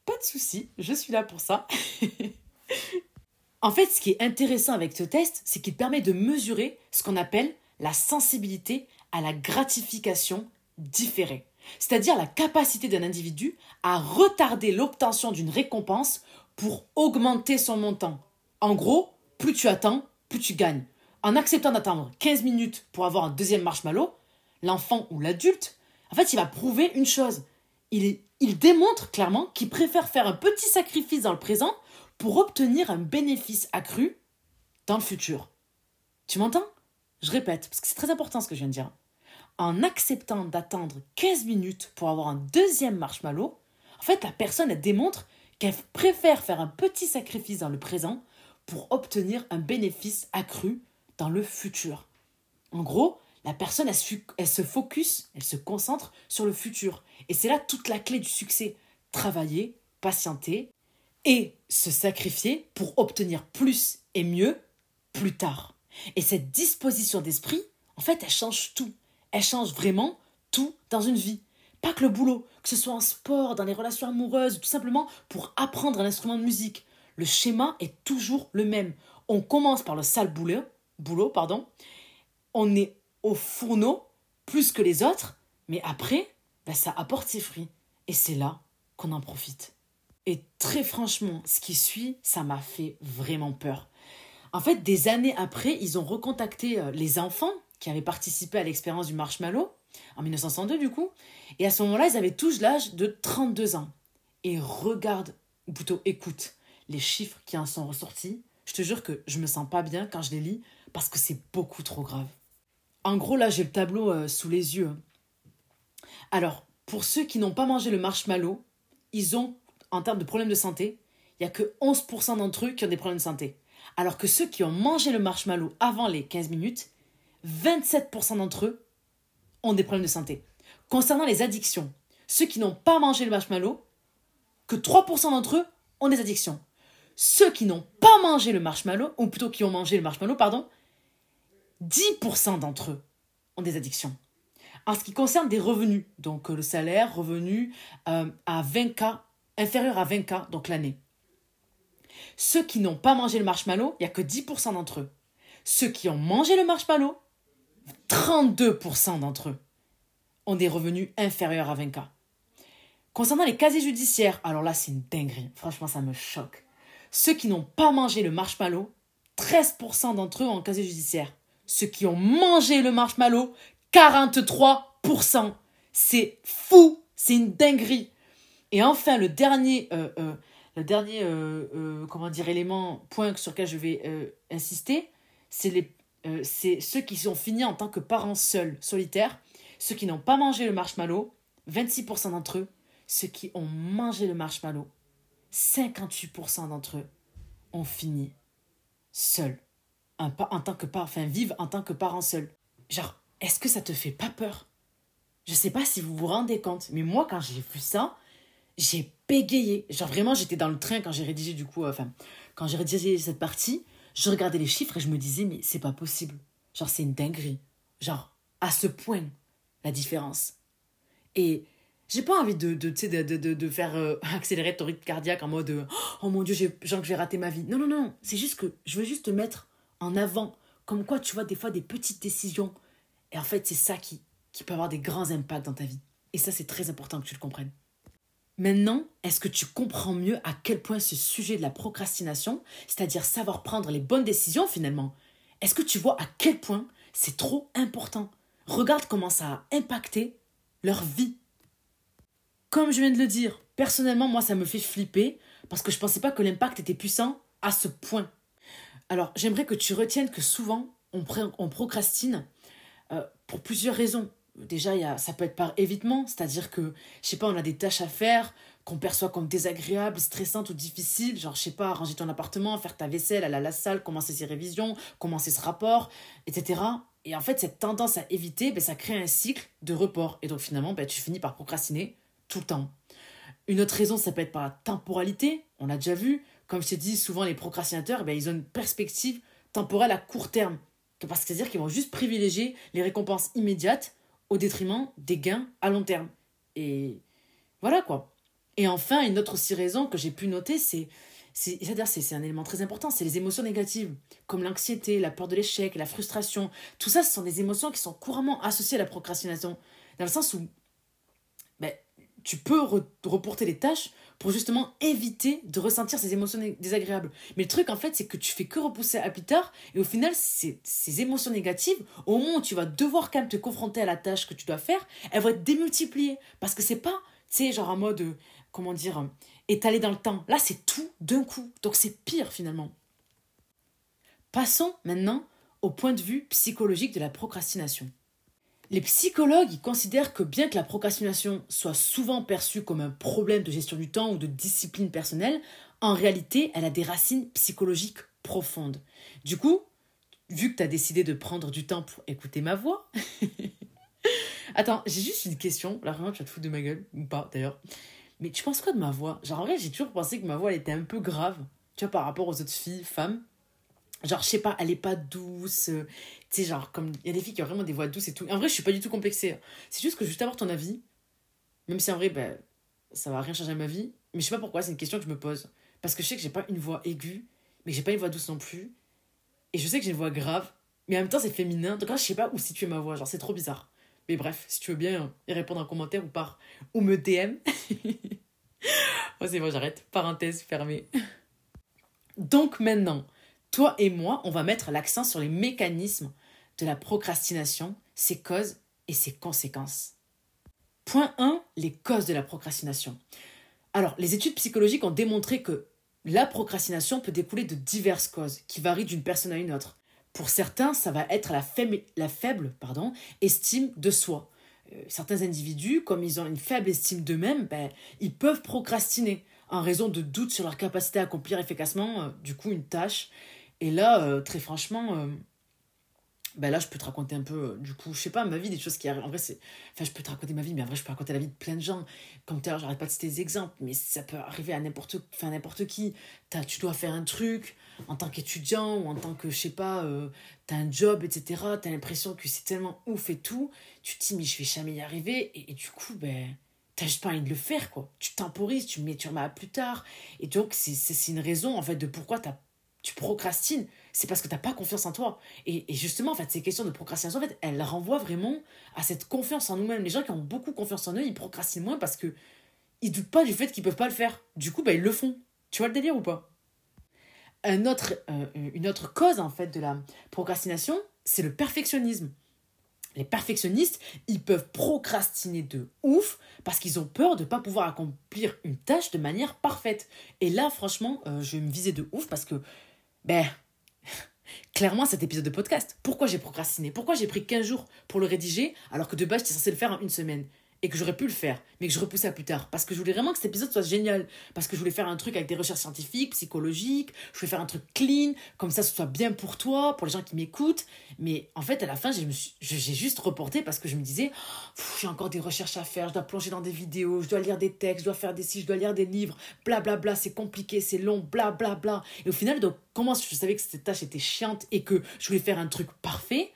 Pas de souci, je suis là pour ça. en fait, ce qui est intéressant avec ce test, c'est qu'il permet de mesurer ce qu'on appelle la sensibilité à la gratification différée c'est-à-dire la capacité d'un individu à retarder l'obtention d'une récompense pour augmenter son montant. En gros, plus tu attends, plus tu gagnes. En acceptant d'attendre 15 minutes pour avoir un deuxième marshmallow, l'enfant ou l'adulte, en fait, il va prouver une chose. Il, démontre clairement qu'il préfère faire un petit sacrifice dans le présent pour obtenir un bénéfice accru dans le futur. Tu m'entends? Je répète, parce que c'est très important ce que je viens de dire en acceptant d'attendre 15 minutes pour avoir un deuxième marshmallow, en fait, la personne démontre qu'elle préfère faire un petit sacrifice dans le présent pour obtenir un bénéfice accru dans le futur. En gros, la personne, elle, se focus, elle se concentre sur le futur. Et c'est là toute la clé du succès. Travailler, patienter et se sacrifier pour obtenir plus et mieux plus tard. Et cette disposition d'esprit, en fait, elle change tout. Elle change vraiment tout dans une vie. Pas que le boulot, que ce soit en sport, dans les relations amoureuses, tout simplement pour apprendre un instrument de musique. Le schéma est toujours le même. On commence par le sale boulot, boulot pardon. on est au fourneau plus que les autres, mais après, ben, ça apporte ses fruits. Et c'est là qu'on en profite. Et très franchement, ce qui suit, ça m'a fait vraiment peur. En fait, des années après, ils ont recontacté euh, les enfants qui avaient participé à l'expérience du marshmallow, en 1962 du coup, et à ce moment-là, ils avaient tous l'âge de 32 ans. Et regarde, ou plutôt écoute, les chiffres qui en sont ressortis. Je te jure que je me sens pas bien quand je les lis parce que c'est beaucoup trop grave. En gros, là, j'ai le tableau euh, sous les yeux. Alors, pour ceux qui n'ont pas mangé le marshmallow, ils ont, en termes de problèmes de santé, il n'y a que 11% d'entre eux qui ont des problèmes de santé. Alors que ceux qui ont mangé le marshmallow avant les 15 minutes, 27% d'entre eux ont des problèmes de santé. Concernant les addictions, ceux qui n'ont pas mangé le marshmallow, que 3% d'entre eux ont des addictions. Ceux qui n'ont pas mangé le marshmallow, ou plutôt qui ont mangé le marshmallow, pardon, 10% d'entre eux ont des addictions. En ce qui concerne des revenus, donc euh, le salaire, revenu euh, à 20K, inférieur à 20K, donc l'année. Ceux qui n'ont pas mangé le marshmallow, il n'y a que 10% d'entre eux. Ceux qui ont mangé le marshmallow, 32% d'entre eux ont des revenus inférieurs à 20K. Concernant les casiers judiciaires, alors là c'est une dinguerie, franchement ça me choque. Ceux qui n'ont pas mangé le marshmallow, 13% d'entre eux ont un casier judiciaire. Ceux qui ont mangé le marshmallow, 43%. C'est fou, c'est une dinguerie. Et enfin, le dernier, euh, euh, euh, comment dire, élément, point sur lequel je vais insister, c'est c'est ceux qui sont finis en tant que parents seuls, solitaires, ceux qui n'ont pas mangé le marshmallow, 26% d'entre eux, ceux qui ont mangé le marshmallow, 58% d'entre eux ont fini seuls en tant que parent, enfin vivent en tant que parents seuls. Genre, est-ce que ça te fait pas peur? Je sais pas si vous vous rendez compte, mais moi quand j'ai vu ça, j'ai bégayé. Genre vraiment, j'étais dans le train quand j'ai rédigé du coup, euh, enfin, quand j'ai rédigé cette partie, je regardais les chiffres et je me disais mais c'est pas possible. Genre c'est une dinguerie. Genre à ce point la différence. Et j'ai pas envie de, de, de, de, de faire euh, accélérer ton rythme cardiaque en mode oh mon dieu, j'ai, genre que j'ai raté ma vie. Non, non, non. C'est juste que je veux juste te mettre en avant. Comme quoi, tu vois, des fois, des petites décisions. Et en fait, c'est ça qui, qui peut avoir des grands impacts dans ta vie. Et ça, c'est très important que tu le comprennes. Maintenant, est-ce que tu comprends mieux à quel point ce sujet de la procrastination, c'est-à-dire savoir prendre les bonnes décisions finalement, est-ce que tu vois à quel point c'est trop important? Regarde comment ça a impacté leur vie. Comme je viens de le dire, personnellement, moi, ça me fait flipper parce que je pensais pas que l'impact était puissant à ce point. Alors, j'aimerais que tu retiennes que souvent, on, on procrastine euh, pour plusieurs raisons. Déjà, y a, ça peut être par évitement, c'est-à-dire que, je sais pas, on a des tâches à faire qu'on perçoit comme désagréables, stressantes ou difficiles, genre, je sais pas, ranger ton appartement, faire ta vaisselle, aller à la salle, commencer ses révisions, commencer ce rapport, etc. Et en fait, cette tendance à éviter, ben, ça crée un cycle de report. Et donc, finalement, ben, tu finis par procrastiner tout le temps. Une autre raison, ça peut être par la temporalité, on l'a déjà vu. Comme je t'ai dit, souvent les procrastinateurs, ben, ils ont une perspective temporelle à court terme. Parce que c'est-à-dire qu'ils vont juste privilégier les récompenses immédiates au détriment des gains à long terme. Et voilà quoi. Et enfin, une autre aussi raison que j'ai pu noter, c'est c'est-à-dire c'est un élément très important, c'est les émotions négatives, comme l'anxiété, la peur de l'échec, la frustration. Tout ça, ce sont des émotions qui sont couramment associées à la procrastination, dans le sens où tu peux reporter les tâches pour justement éviter de ressentir ces émotions désagréables. Mais le truc, en fait, c'est que tu fais que repousser à plus tard, et au final, ces, émotions négatives, au moment où tu vas devoir quand même te confronter à la tâche que tu dois faire, elles vont être démultipliées. Parce que c'est pas, tu sais, genre en mode, euh, comment dire, euh, étalé dans le temps. Là, c'est tout d'un coup. Donc c'est pire finalement. Passons maintenant au point de vue psychologique de la procrastination. Les psychologues considèrent que bien que la procrastination soit souvent perçue comme un problème de gestion du temps ou de discipline personnelle, en réalité, elle a des racines psychologiques profondes. Du coup, vu que tu as décidé de prendre du temps pour écouter ma voix. Attends, j'ai juste une question. Là, vraiment, tu vas te foutre de ma gueule, ou pas d'ailleurs. Mais tu penses quoi de ma voix? Genre, en vrai, j'ai toujours pensé que ma voix, elle était un peu grave, tu vois, par rapport aux autres filles, femmes. Genre, je sais pas, elle est pas douce. Euh, sais, genre, comme. Il y a des filles qui ont vraiment des voix douces et tout. En vrai, je suis pas du tout complexée. Hein. C'est juste que je veux juste avoir ton avis. Même si en vrai, ben, ça va rien changer à ma vie. Mais je sais pas pourquoi, c'est une question que je me pose. Parce que je sais que j'ai pas une voix aiguë, mais j'ai pas une voix douce non plus. Et je sais que j'ai une voix grave, mais en même temps, c'est féminin. Donc là, je sais pas où situer ma voix. Genre, c'est trop bizarre. Mais bref, si tu veux bien y répondre en commentaire ou par. ou me DM. oh, c'est bon, j'arrête. Parenthèse fermée. Donc maintenant, toi et moi, on va mettre l'accent sur les mécanismes de la procrastination, ses causes et ses conséquences. Point 1, les causes de la procrastination. Alors, les études psychologiques ont démontré que la procrastination peut découler de diverses causes qui varient d'une personne à une autre. Pour certains, ça va être la faible, estime de soi. Euh, certains individus, comme ils ont une faible estime d'eux-mêmes, ben, ils peuvent procrastiner en raison de doutes sur leur capacité à accomplir efficacement, euh, du coup, une tâche et là, euh, très franchement, euh, ben là, je peux te raconter un peu, euh, du coup, je sais pas, ma vie, des choses qui arrivent. En vrai, c'est. Enfin, je peux te raconter ma vie, mais en vrai, je peux raconter la vie de plein de gens. Comme tu j'arrête pas de citer des exemples, mais ça peut arriver à n'importe enfin, n'importe qui. As, tu dois faire un truc en tant qu'étudiant ou en tant que, je sais pas, tu as un job, etc. Tu as l'impression que c'est tellement ouf et tout. Tu te dis, mais je vais jamais y arriver. Et, et du coup, ben t'as juste pas envie de le faire quoi tu temporises tu mets tu remets à plus tard et donc c'est une raison en fait de pourquoi t'as tu procrastines, c'est parce que tu n'as pas confiance en toi. Et, justement, en fait, ces questions de procrastination, en fait, elles renvoient vraiment à cette confiance en nous-mêmes. Les gens qui ont beaucoup confiance en eux, ils procrastinent moins parce que ils doutent pas du fait qu'ils peuvent pas le faire. Du coup, bah, ils le font. Tu vois le délire ou pas? Un autre, euh, Une autre cause, en fait, de la procrastination, c'est le perfectionnisme. Les perfectionnistes, ils peuvent procrastiner de ouf parce qu'ils ont peur de ne pas pouvoir accomplir une tâche de manière parfaite. Et là, franchement, euh, je vais me viser de ouf parce que ben, clairement, cet épisode de podcast, pourquoi j'ai procrastiné? Pourquoi j'ai pris 15 jours pour le rédiger alors que de base, j'étais censé le faire en une semaine? Et que j'aurais pu le faire, mais que je repoussais à plus tard. Parce que je voulais vraiment que cet épisode soit génial. Parce que je voulais faire un truc avec des recherches scientifiques, psychologiques. Je voulais faire un truc clean, comme ça, ce soit bien pour toi, pour les gens qui m'écoutent. Mais en fait, à la fin, j'ai juste reporté parce que je me disais, j'ai encore des recherches à faire, je dois plonger dans des vidéos, je dois lire des textes, je dois faire des sites, je dois lire des livres, blablabla, bla, bla, c'est compliqué, c'est long, blablabla. Bla, bla. Et au final, donc, comment je savais que cette tâche était chiante et que je voulais faire un truc parfait,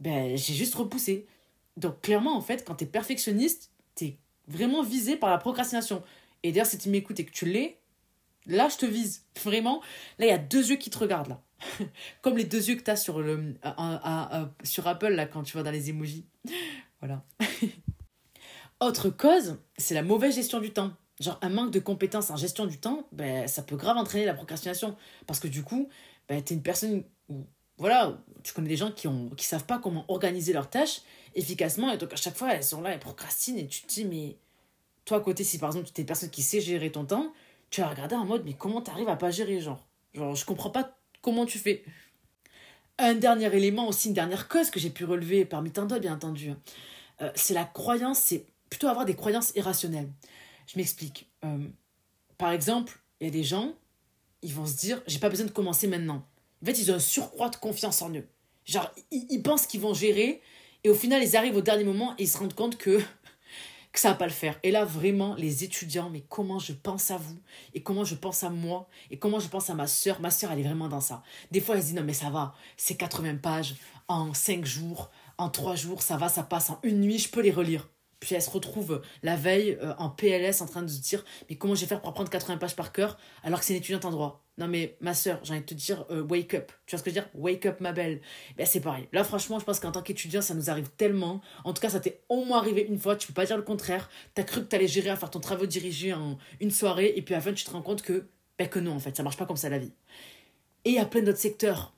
ben, j'ai juste repoussé. Donc clairement, en fait, quand tu es perfectionniste, tu es vraiment visé par la procrastination. Et d'ailleurs, si tu m'écoutes et que tu l'es, là, je te vise. Vraiment, là, il y a deux yeux qui te regardent, là. Comme les deux yeux que tu as sur, le, sur Apple, là, quand tu vas dans les emojis. Voilà. Autre cause, c'est la mauvaise gestion du temps. Genre, un manque de compétences en gestion du temps, ben, ça peut grave entraîner la procrastination. Parce que du coup, ben, tu es une personne voilà, tu connais des gens qui ne qui savent pas comment organiser leurs tâches efficacement. Et donc, à chaque fois, elles sont là, elles procrastinent. Et tu te dis, mais toi, à côté, si par exemple, tu es une personne qui sait gérer ton temps, tu vas regarder en mode, mais comment tu arrives à pas gérer, genre? Genre, je comprends pas comment tu fais. Un dernier élément, aussi une dernière cause que j'ai pu relever parmi tant d'autres, bien entendu, hein. euh, c'est la croyance, c'est plutôt avoir des croyances irrationnelles. Je m'explique. Euh, par exemple, il y a des gens, ils vont se dire, j'ai pas besoin de commencer maintenant. En fait, ils ont un surcroît de confiance en eux. Genre, ils pensent qu'ils vont gérer, et au final, ils arrivent au dernier moment et ils se rendent compte que, que ça va pas le faire. Et là, vraiment, les étudiants, mais comment je pense à vous et comment je pense à moi et comment je pense à ma soeur. Ma soeur, elle est vraiment dans ça. Des fois, elle se dit non, mais ça va, c'est 80 pages en 5 jours, en 3 jours, ça va, ça passe en une nuit, je peux les relire. Puis elle se retrouve la veille euh, en PLS en train de se dire mais comment je vais faire pour apprendre 80 pages par cœur alors que c'est une étudiante en droit? Non mais ma soeur j'ai envie de te dire euh, wake up. Tu vois ce que je veux dire? Wake up ma belle. Ben c'est pareil. Là franchement je pense qu'en tant qu'étudiant ça nous arrive tellement. En tout cas ça t'est au moins arrivé une fois. Tu peux pas dire le contraire. T'as cru que t'allais gérer à faire ton travail dirigé en une soirée et puis à la fin tu te rends compte que ben que non en fait. Ça marche pas comme ça la vie. Et il y a plein d'autres secteurs.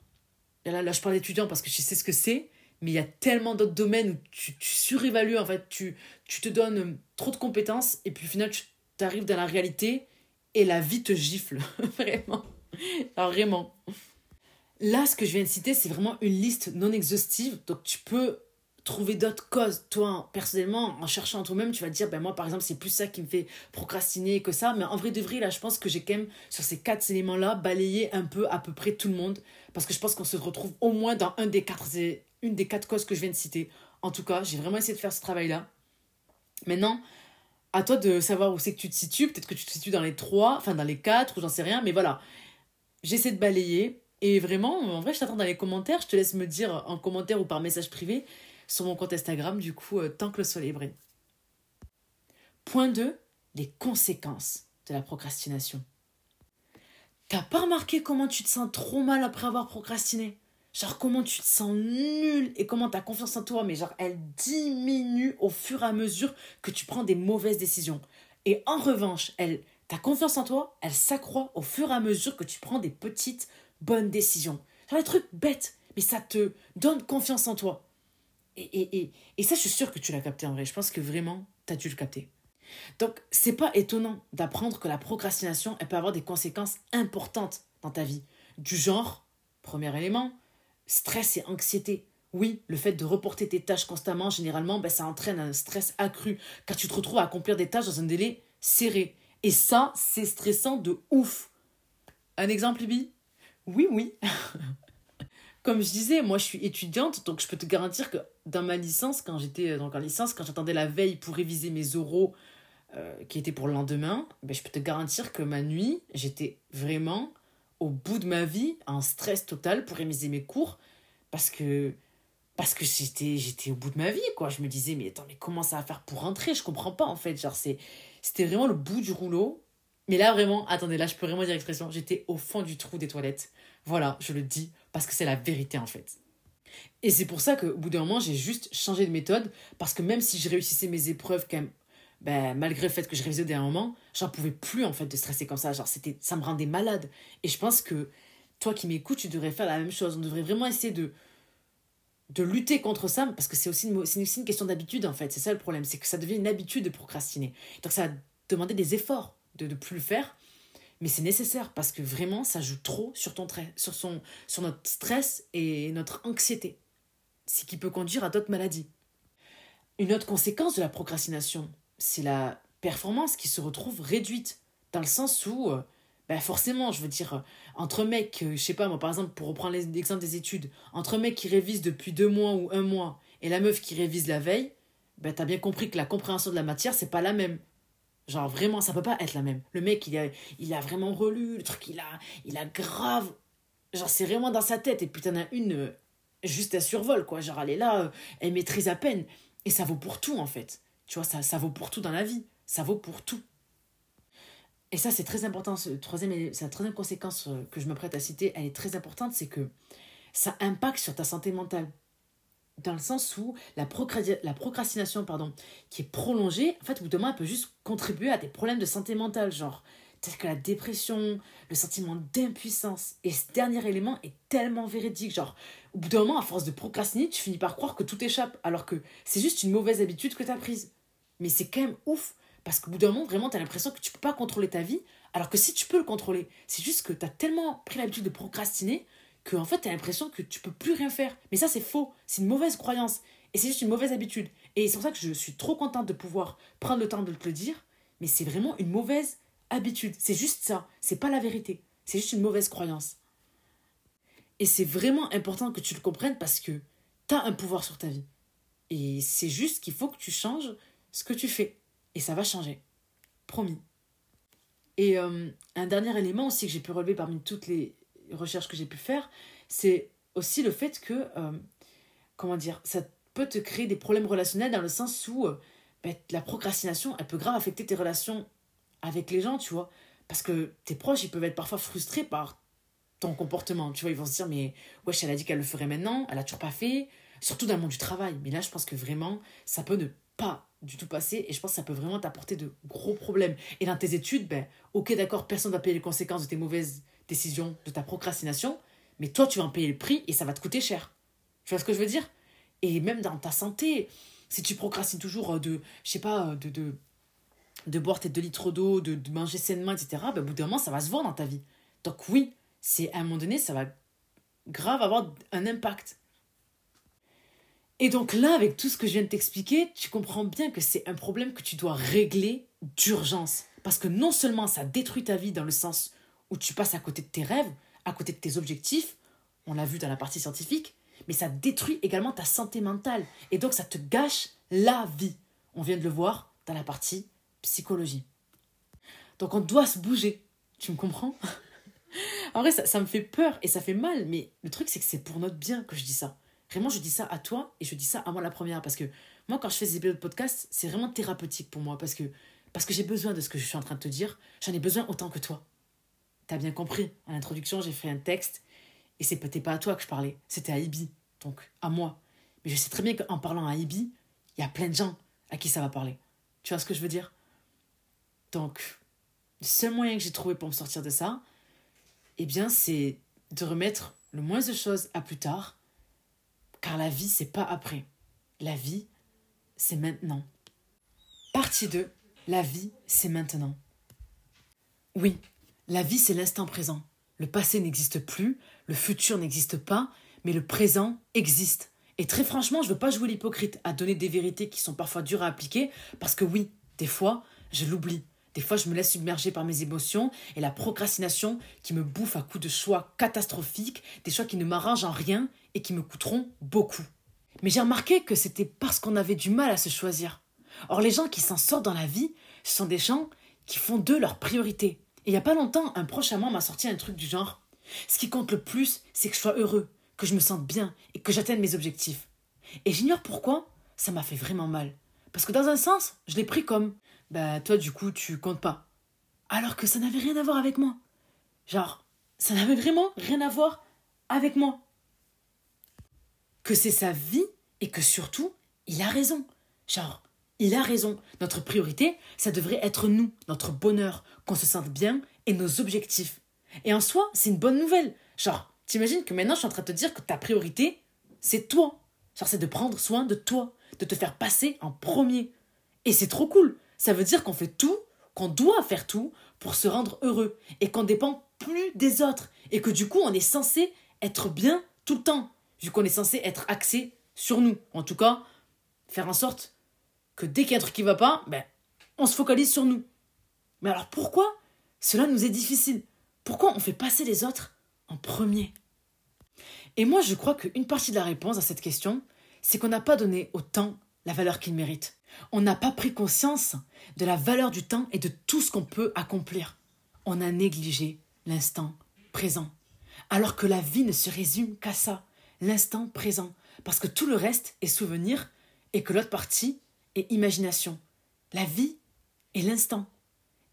Là, là je parle d'étudiants parce que je sais ce que c'est mais il y a tellement d'autres domaines où tu, tu, surévalues, en fait, tu, tu te donnes euh, trop de compétences, et puis au final, tu arrives dans la réalité, et la vie te gifle, vraiment. Alors, vraiment. Là, ce que je viens de citer, c'est vraiment une liste non exhaustive, donc tu peux trouver d'autres causes. Toi, personnellement, en cherchant toi-même, tu vas dire, ben moi, par exemple, c'est plus ça qui me fait procrastiner que ça. Mais en vrai de vrai, là, je pense que j'ai quand même, sur ces quatre éléments-là, balayé un peu à peu près tout le monde. Parce que je pense qu'on se retrouve au moins dans un des quatre, une des quatre causes que je viens de citer. En tout cas, j'ai vraiment essayé de faire ce travail-là. Maintenant, à toi de savoir où c'est que tu te situes. Peut-être que tu te situes dans les trois, enfin dans les quatre, ou j'en sais rien. Mais voilà, j'essaie de balayer. Et vraiment, en vrai, je t'attends dans les commentaires. Je te laisse me dire en commentaire ou par message privé sur mon compte Instagram, du coup, euh, tant que le soleil brille. Point 2, les conséquences de la procrastination. T'as pas remarqué comment tu te sens trop mal après avoir procrastiné? Genre comment tu te sens nul et comment ta confiance en toi, mais genre elle diminue au fur et à mesure que tu prends des mauvaises décisions. Et en revanche, elle, ta confiance en toi, elle s'accroît au fur et à mesure que tu prends des petites bonnes décisions. Genre des trucs bêtes, mais ça te donne confiance en toi. Et, et, et, et ça, je suis sûre que tu l'as capté en vrai. Je pense que vraiment, tu as dû le capter. Donc, c'est pas étonnant d'apprendre que la procrastination, elle peut avoir des conséquences importantes dans ta vie. Du genre, premier élément, stress et anxiété. Oui, le fait de reporter tes tâches constamment, généralement, ben, ça entraîne un stress accru, car tu te retrouves à accomplir des tâches dans un délai serré. Et ça, c'est stressant de ouf. Un exemple, Ibi? Oui, oui. Comme je disais, moi je suis étudiante, donc je peux te garantir que dans ma licence, quand j'étais euh, donc en licence, quand j'attendais la veille pour réviser mes oraux euh, qui étaient pour le lendemain, ben, je peux te garantir que ma nuit, j'étais vraiment au bout de ma vie, en stress total pour réviser mes cours, parce que parce que j'étais j'étais au bout de ma vie quoi. Je me disais mais attends mais comment ça va faire pour rentrer? Je comprends pas en fait. Genre c'est c'était vraiment le bout du rouleau. Mais là vraiment attendez là je peux vraiment dire l'expression j'étais au fond du trou des toilettes. Voilà je le dis parce que c'est la vérité en fait. Et c'est pour ça qu'au bout d'un moment j'ai juste changé de méthode parce que même si je réussissais mes épreuves quand même ben, malgré le fait que je révisais au dernier moment, j'en pouvais plus en fait de stresser comme ça. Genre, c'était, ça me rendait malade. Et je pense que toi qui m'écoutes, tu devrais faire la même chose. On devrait vraiment essayer de, de lutter contre ça parce que c'est aussi une, c'est aussi une question d'habitude en fait. C'est ça le problème, c'est que ça devient une habitude de procrastiner. Donc ça va demander des efforts de ne plus le faire. Mais c'est nécessaire parce que vraiment, ça joue trop sur, ton trait, sur, son, sur notre stress et notre anxiété. Ce qui peut conduire à d'autres maladies. Une autre conséquence de la procrastination, c'est la performance qui se retrouve réduite. Dans le sens où, euh, ben forcément, je veux dire, euh, entre mecs, euh, je sais pas moi, par exemple, pour reprendre l'exemple des études, entre mecs qui révisent depuis deux mois ou un mois et la meuf qui révise la veille, ben t'as bien compris que la compréhension de la matière, c'est pas la même. Genre vraiment, ça peut pas être la même. Le mec, il a, il a vraiment relu, le truc, il a, il a grave. Genre, c'est vraiment dans sa tête. Et puis t'en as une juste à survol, quoi. Genre, elle est là, elle maîtrise à peine. Et ça vaut pour tout, en fait. Tu vois, ça, ça vaut pour tout dans la vie. Ça vaut pour tout. Et ça, c'est très important. Troisième, la troisième conséquence euh, que je me prête à citer, elle est très importante, c'est que ça impacte sur ta santé mentale. Dans le sens où la, la procrastination pardon, qui est prolongée, en fait, au bout d'un elle peut juste contribuer à des problèmes de santé mentale, genre tels que la dépression, le sentiment d'impuissance. Et ce dernier élément est tellement véridique. Genre, au bout d'un moment, à force de procrastiner, tu finis par croire que tout échappe, alors que c'est juste une mauvaise habitude que tu as prise. Mais c'est quand même ouf. Parce qu'au bout d'un moment, vraiment, tu as l'impression que tu peux pas contrôler ta vie. Alors que si tu peux le contrôler, c'est juste que tu as tellement pris l'habitude de procrastiner que en fait, tu as l'impression que tu peux plus rien faire. Mais ça, c'est faux. C'est une mauvaise croyance. Et c'est juste une mauvaise habitude. Et c'est pour ça que je suis trop contente de pouvoir prendre le temps de te le dire. Mais c'est vraiment une mauvaise habitude. C'est juste ça. C'est pas la vérité. C'est juste une mauvaise croyance. Et c'est vraiment important que tu le comprennes parce que tu as un pouvoir sur ta vie. Et c'est juste qu'il faut que tu changes ce que tu fais. Et ça va changer. Promis. Et euh, un dernier élément aussi que j'ai pu relever parmi toutes les recherches que j'ai pu faire, c'est aussi le fait que, euh, comment dire, ça peut te créer des problèmes relationnels dans le sens où euh, ben, la procrastination, elle peut grave affecter tes relations avec les gens, tu vois. Parce que tes proches, ils peuvent être parfois frustrés par ton comportement. Tu vois, ils vont se dire, mais wesh, elle a dit qu'elle le ferait maintenant, elle a toujours pas fait. Surtout dans le monde du travail. Mais là, je pense que vraiment, ça peut ne pas du tout passer et je pense que ça peut vraiment t'apporter de gros problèmes. Et dans tes études, ben, ok, d'accord, personne va payer les conséquences de tes mauvaises décisions, de ta procrastination, mais toi, tu vas en payer le prix et ça va te coûter cher. Tu vois ce que je veux dire? Et même dans ta santé, si tu procrastines toujours de, je sais pas, de, de, de boire tes 2 litres d'eau, de, de, manger sainement, etc., ben, au bout d'un moment, ça va se voir dans ta vie. Donc oui, c'est à un moment donné, ça va grave avoir un impact. Et donc là, avec tout ce que je viens de t'expliquer, tu comprends bien que c'est un problème que tu dois régler d'urgence. Parce que non seulement ça détruit ta vie dans le sens où tu passes à côté de tes rêves, à côté de tes objectifs, on l'a vu dans la partie scientifique, mais ça détruit également ta santé mentale. Et donc ça te gâche la vie. On vient de le voir dans la partie psychologie. Donc on doit se bouger. Tu me comprends? En vrai, ça, ça, me fait peur et ça fait mal, mais le truc c'est que c'est pour notre bien que je dis ça. Vraiment, je dis ça à toi et je dis ça à moi la première parce que moi, quand je fais ces vidéos de podcast, c'est vraiment thérapeutique pour moi parce que, parce que j'ai besoin de ce que je suis en train de te dire. J'en ai besoin autant que toi. T'as bien compris. À l'introduction, j'ai fait un texte et c'est peut-être pas à toi que je parlais, c'était à Ibi, donc à moi. Mais je sais très bien qu'en parlant à Ibi, il y a plein de gens à qui ça va parler. Tu vois ce que je veux dire? Donc, le seul moyen que j'ai trouvé pour me sortir de ça, eh bien, c'est de remettre le moins de choses à plus tard car la vie, c'est pas après. La vie, c'est maintenant. Partie 2. La vie, c'est maintenant. Oui, la vie, c'est l'instant présent. Le passé n'existe plus, le futur n'existe pas, mais le présent existe. Et très franchement, je veux pas jouer l'hypocrite à donner des vérités qui sont parfois dures à appliquer, parce que oui, des fois, je l'oublie. Des fois, je me laisse submerger par mes émotions et la procrastination qui me bouffe à coups de choix catastrophiques, des choix qui ne m'arrangent en rien et qui me coûteront beaucoup. Mais j'ai remarqué que c'était parce qu'on avait du mal à se choisir. Or, les gens qui s'en sortent dans la vie, ce sont des gens qui font d'eux leur priorité. Et il n'y a pas longtemps, un proche à moi m'a sorti un truc du genre Ce qui compte le plus, c'est que je sois heureux, que je me sente bien et que j'atteigne mes objectifs. Et j'ignore pourquoi, ça m'a fait vraiment mal. Parce que dans un sens, je l'ai pris comme bah toi du coup tu comptes pas. Alors que ça n'avait rien à voir avec moi. Genre, ça n'avait vraiment rien à voir avec moi. Que c'est sa vie et que surtout, il a raison. Genre, il a raison. Notre priorité, ça devrait être nous, notre bonheur, qu'on se sente bien et nos objectifs. Et en soi, c'est une bonne nouvelle. Genre, t'imagines que maintenant je suis en train de te dire que ta priorité, c'est toi. Genre, c'est de prendre soin de toi, de te faire passer en premier. Et c'est trop cool ça veut dire qu'on fait tout, qu'on doit faire tout pour se rendre heureux et qu'on dépend plus des autres et que du coup on est censé être bien tout le temps, vu qu'on est censé être axé sur nous. En tout cas, faire en sorte que dès qu'il y a un truc qui va pas, ben, on se focalise sur nous. Mais alors pourquoi cela nous est difficile? Pourquoi on fait passer les autres en premier? Et moi je crois qu'une partie de la réponse à cette question, c'est qu'on n'a pas donné au temps la valeur qu'il mérite. On n'a pas pris conscience de la valeur du temps et de tout ce qu'on peut accomplir. On a négligé l'instant présent. Alors que la vie ne se résume qu'à ça, l'instant présent. Parce que tout le reste est souvenir et que l'autre partie est imagination. La vie est l'instant.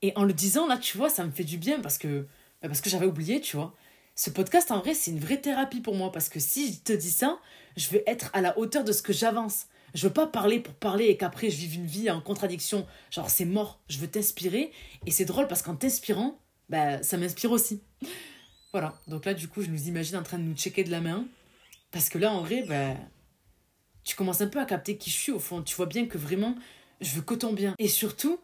Et en le disant, là, tu vois, ça me fait du bien parce que, bah, parce que j'avais oublié, tu vois. Ce podcast, en vrai, c'est une vraie thérapie pour moi parce que si je te dis ça, je veux être à la hauteur de ce que j'avance. Je veux pas parler pour parler et qu'après je vive une vie en contradiction. Genre c'est mort. Je veux t'inspirer. Et c'est drôle parce qu'en t'inspirant, bah, ça m'inspire aussi. Voilà. Donc là, du coup, je nous imagine en train de nous checker de la main. Parce que là, en vrai, bah, tu commences un peu à capter qui je suis au fond. Tu vois bien que vraiment, je veux que ton bien. Et surtout,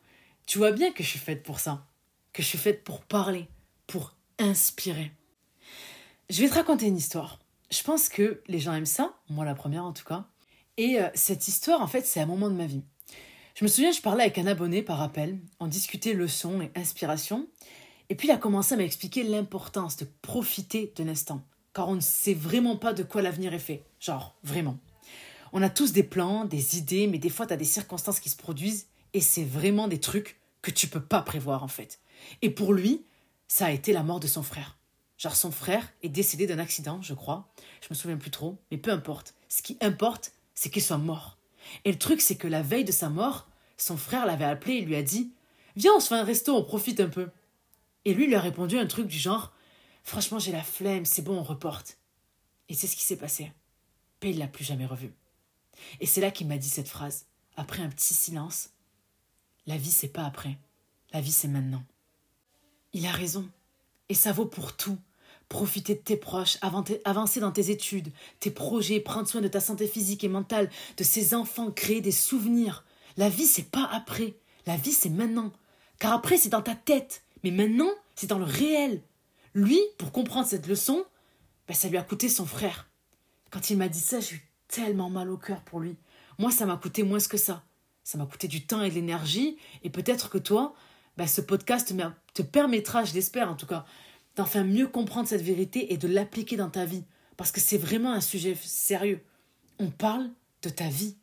tu vois bien que je suis faite pour ça. Que je suis faite pour parler, pour inspirer. Je vais te raconter une histoire. Je pense que les gens aiment ça, moi la première en tout cas. Et euh, cette histoire, en fait, c'est un moment de ma vie. Je me souviens, je parlais avec un abonné par appel, on discutait leçons et inspiration, et puis il a commencé à m'expliquer l'importance de profiter de l'instant, car on ne sait vraiment pas de quoi l'avenir est fait. Genre, vraiment. On a tous des plans, des idées, mais des fois, tu as des circonstances qui se produisent, et c'est vraiment des trucs que tu peux pas prévoir, en fait. Et pour lui, ça a été la mort de son frère. Genre, son frère est décédé d'un accident, je crois. Je me souviens plus trop, mais peu importe. Ce qui importe, c'est qu'il soit mort. Et le truc, c'est que la veille de sa mort, son frère l'avait appelé et lui a dit Viens, on se fait un resto, on profite un peu. Et lui lui a répondu un truc du genre Franchement, j'ai la flemme, c'est bon, on reporte. Et c'est ce qui s'est passé. Et il l'a plus jamais revu. Et c'est là qu'il m'a dit cette phrase, après un petit silence La vie, c'est pas après. La vie, c'est maintenant. Il a raison. Et ça vaut pour tout. Profiter de tes proches, avancer dans tes études, tes projets, prendre soin de ta santé physique et mentale, de ses enfants, créer des souvenirs. La vie, c'est pas après. La vie, c'est maintenant. Car après, c'est dans ta tête. Mais maintenant, c'est dans le réel. Lui, pour comprendre cette leçon, ben, ça lui a coûté son frère. Quand il m'a dit ça, tellement mal au cœur pour lui. Moi, ça m'a coûté moins que ça. Ça m'a coûté du temps et de l'énergie. Et peut-être que toi, bah, ce podcast te permettra, je l'espère en tout cas, d'enfin mieux comprendre cette vérité et de l'appliquer dans ta vie. Parce que c'est vraiment un sujet sérieux. On parle de ta vie.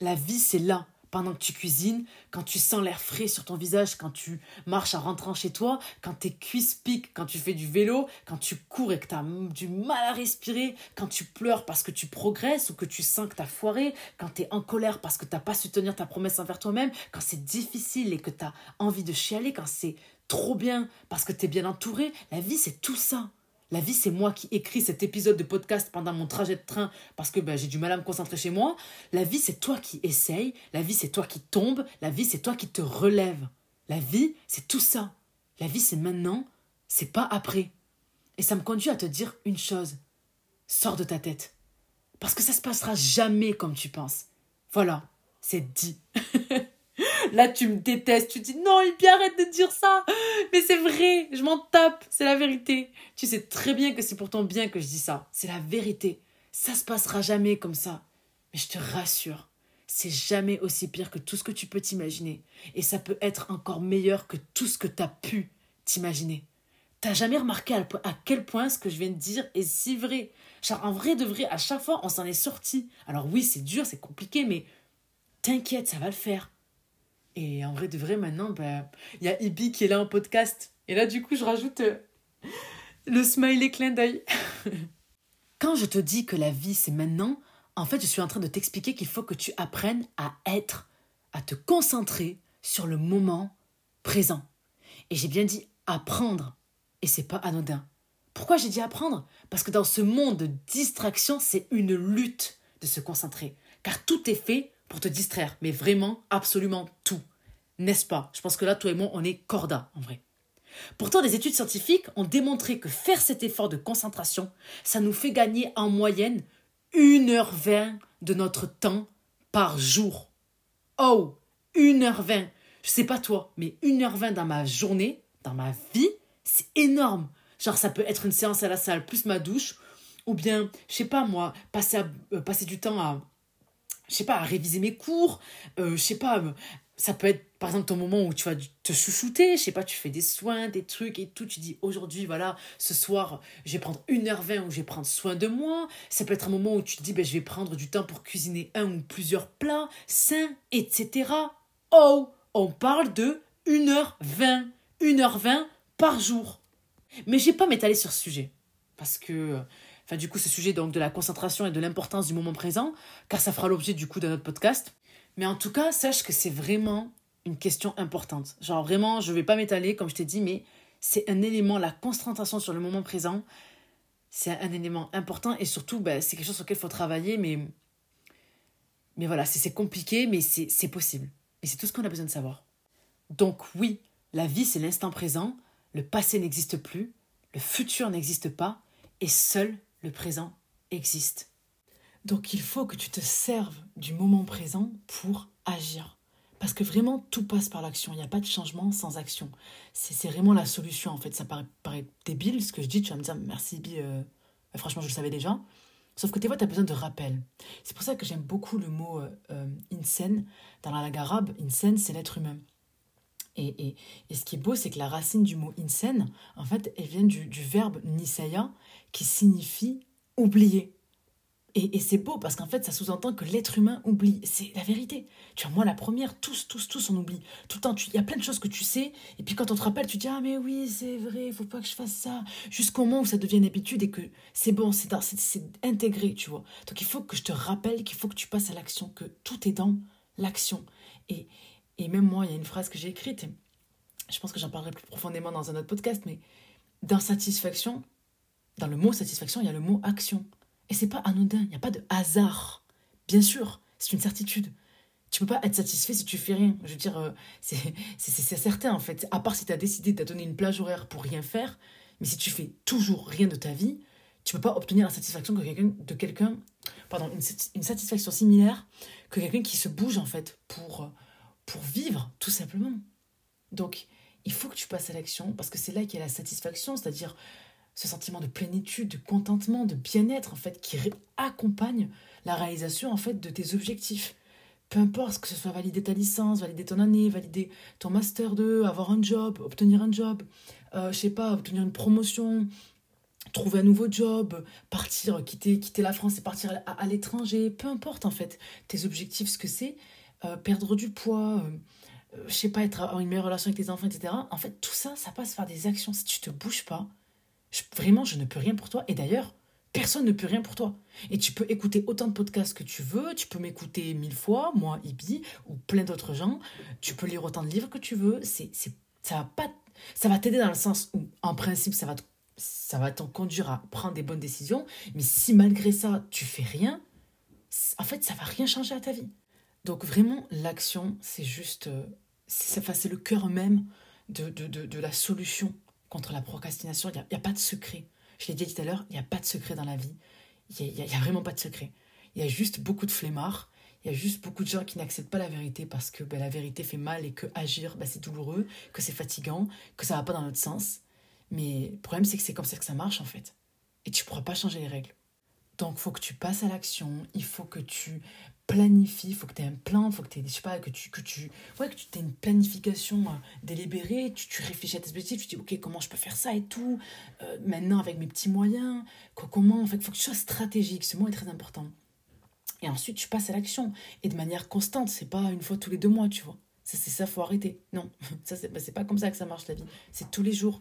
La vie, c'est là pendant que tu cuisines, quand tu sens l'air frais sur ton visage, quand tu marches en rentrant chez toi, quand tes cuisses piquent, quand tu fais du vélo, quand tu cours et que tu as du mal à respirer, quand tu pleures parce que tu progresses ou que tu sens que tu as foiré, quand tu es en colère parce que tu n'as pas su tenir ta promesse envers toi-même, quand c'est difficile et que tu as envie de chialer, quand c'est trop bien parce que tu es bien entouré, la vie c'est tout ça. La vie, c'est moi qui écris cet épisode de podcast pendant mon trajet de train parce que ben, j'ai du mal à me concentrer chez moi. La vie, c'est toi qui essayes. La vie, c'est toi qui tombes. La vie, c'est toi qui te relèves. La vie, c'est tout ça. La vie, c'est maintenant. C'est pas après. Et ça me conduit à te dire une chose. Sors de ta tête. Parce que ça se passera jamais comme tu penses. Voilà, c'est dit. Là, tu me détestes. Tu dis non, il arrête de dire ça. Mais c'est vrai, je m'en tape. C'est la vérité. Tu sais très bien que c'est pour ton bien que je dis ça. C'est la vérité. Ça se passera jamais comme ça. Mais je te rassure, c'est jamais aussi pire que tout ce que tu peux t'imaginer. Et ça peut être encore meilleur que tout ce que tu as pu t'imaginer. T'as jamais remarqué à quel point ce que je viens de dire est si vrai? Genre, en vrai de vrai, à chaque fois, on s'en est sorti. Alors oui, c'est dur, c'est compliqué, mais t'inquiète, ça va le faire. Et en vrai de vrai, maintenant, bah, il y a Ibi qui est là en podcast. Et là, du coup, je rajoute euh, le smiley clin d'œil. Quand je te dis que la vie, c'est maintenant, en fait, je suis en train de t'expliquer qu'il faut que tu apprennes à être, à te concentrer sur le moment présent. Et j'ai bien dit apprendre. Et c'est pas anodin. Pourquoi j'ai dit apprendre? Parce que dans ce monde de distraction, c'est une lutte de se concentrer. Car tout est fait pour te distraire, mais vraiment, absolument tout. N'est-ce pas? Je pense que là, toi et moi, on est corda, en vrai. Pourtant, des études scientifiques ont démontré que faire cet effort de concentration, ça nous fait gagner en moyenne 1h20 de notre temps par jour. Oh 1h20 Je sais pas toi, mais 1h20 dans ma journée, dans ma vie, c'est énorme. Genre, ça peut être une séance à la salle plus ma douche, ou bien, je sais pas moi, passer, euh, passer du temps à je sais pas, à réviser mes cours, euh, je sais pas, euh, ça peut être par exemple ton moment où tu vas te chouchouter, je sais pas, tu fais des soins, des trucs et tout, tu dis aujourd'hui, voilà, ce soir, je vais prendre 1h20 où je vais prendre soin de moi. Ça peut être un moment où tu te dis, ben, je vais prendre du temps pour cuisiner un ou plusieurs plats sains, etc. Oh, on parle de 1h20, 1h20 par jour. Mais je vais pas m'étaler sur ce sujet parce que enfin du coup ce sujet donc de la concentration et de l'importance du moment présent, car ça fera l'objet du coup d'un autre podcast. Mais en tout cas, sache que c'est vraiment une question importante. Genre vraiment, je vais pas m'étaler comme je t'ai dit, mais c'est un élément, la concentration sur le moment présent, c'est un élément important et surtout, ben, c'est quelque chose sur lequel il faut travailler, mais, mais voilà, c'est compliqué, mais c'est possible. Et c'est tout ce qu'on a besoin de savoir. Donc oui, la vie, c'est l'instant présent, le passé n'existe plus, le futur n'existe pas, et seul le présent existe. Donc il faut que tu te serves du moment présent pour agir. Parce que vraiment, tout passe par l'action. Il n'y a pas de changement sans action. C'est vraiment la solution, en fait. Ça paraît, débile, ce que je dis. Tu vas me dire, merci, Bi. Euh, franchement, je le savais déjà. Sauf que des fois, tu as besoin de rappel. C'est pour ça que j'aime beaucoup le mot euh, euh insen. Dans la langue arabe, insen, c'est l'être humain. Et, et, et, ce qui est beau, c'est que la racine du mot insen, en fait, elle vient du, du verbe nisaya, qui signifie oublier. Et, et c'est beau parce qu'en fait, ça sous-entend que l'être humain oublie. C'est la vérité. Tu vois, moi, la première, tous, tous, tous, on oublie. Tout le temps, il y a plein de choses que tu sais. Et puis quand on te rappelle, tu dis Ah, mais oui, c'est vrai, il faut pas que je fasse ça. Jusqu'au moment où ça devient une habitude et que c'est bon, c'est intégré, tu vois. Donc il faut que je te rappelle qu'il faut que tu passes à l'action, que tout est dans l'action. Et, et même moi, il y a une phrase que j'ai écrite. Je pense que j'en parlerai plus profondément dans un autre podcast, mais dans satisfaction, dans le mot satisfaction, il y a le mot action. Et c'est pas anodin, il n'y a pas de hasard. Bien sûr, c'est une certitude. Tu peux pas être satisfait si tu fais rien. Je veux dire, euh, c'est certain en fait. À part si tu as décidé de donner une plage horaire pour rien faire, mais si tu fais toujours rien de ta vie, tu peux pas obtenir la satisfaction que quelqu'un de quelqu'un pardon une, satisfaction similaire que quelqu'un qui se bouge en fait pour pour vivre tout simplement donc il faut que tu passes à l'action parce que c'est là qu'il y a la satisfaction c'est-à-dire ce sentiment de plénitude, de contentement, de bien-être, en fait, qui accompagne la réalisation, en fait, de tes objectifs. Peu importe que ce soit valider ta licence, valider ton année, valider ton master 2, avoir un job, obtenir un job, euh, je sais pas, obtenir une promotion, trouver un nouveau job, partir, quitter, quitter la France et partir à, l'étranger, peu importe en fait tes objectifs, ce que c'est, euh, perdre du poids, euh, je sais pas, être, avoir une meilleure relation avec tes enfants, etc. En fait, tout ça, ça passe par des actions. Si tu te bouges pas, vraiment, je ne peux rien pour toi. Et d'ailleurs, personne ne peut rien pour toi. Et tu peux écouter autant de podcasts que tu veux, tu peux m'écouter mille fois, moi, Ibi, ou plein d'autres gens, tu peux lire autant de livres que tu veux, c'est, ça va pas... Ça va t'aider dans le sens où, en principe, ça va ça va t'en conduire à prendre des bonnes décisions, mais si malgré ça, tu fais rien, en fait, ça va rien changer à ta vie. Donc vraiment, l'action, c'est juste... Euh, c'est le cœur même de, de, de, la solution contre la procrastination. Il n'y a, pas de secret. Je l'ai dit tout à l'heure, il n'y a pas de secret dans la vie. Il n'y a, vraiment pas de secret. Il y a juste beaucoup de flemmards. Il y a juste beaucoup de gens qui n'acceptent pas la vérité parce que ben, la vérité fait mal et que agir, ben, c'est douloureux, que c'est fatigant, que ça va pas dans notre sens. Mais le problème, c'est que c'est comme ça que ça marche en fait. Et tu pourras pas changer les règles. Donc, faut que tu passes à l'action, il faut que tu planifies, faut que tu aies un plan, faut que tu que tu, que tu, ouais, que tu aies une planification euh, délibérée, tu, tu, réfléchis à tes objectifs, tu dis, ok, comment je peux faire ça et tout, euh, maintenant avec mes petits moyens, comment, en fait, faut que tu sois stratégique, ce mot est très important. Et ensuite, tu passes à l'action, et de manière constante, c'est pas une fois tous les deux mois, tu vois. Ça, c'est ça, faut arrêter. Non, ça, c'est bah, pas comme ça que ça marche la vie. C'est tous les jours.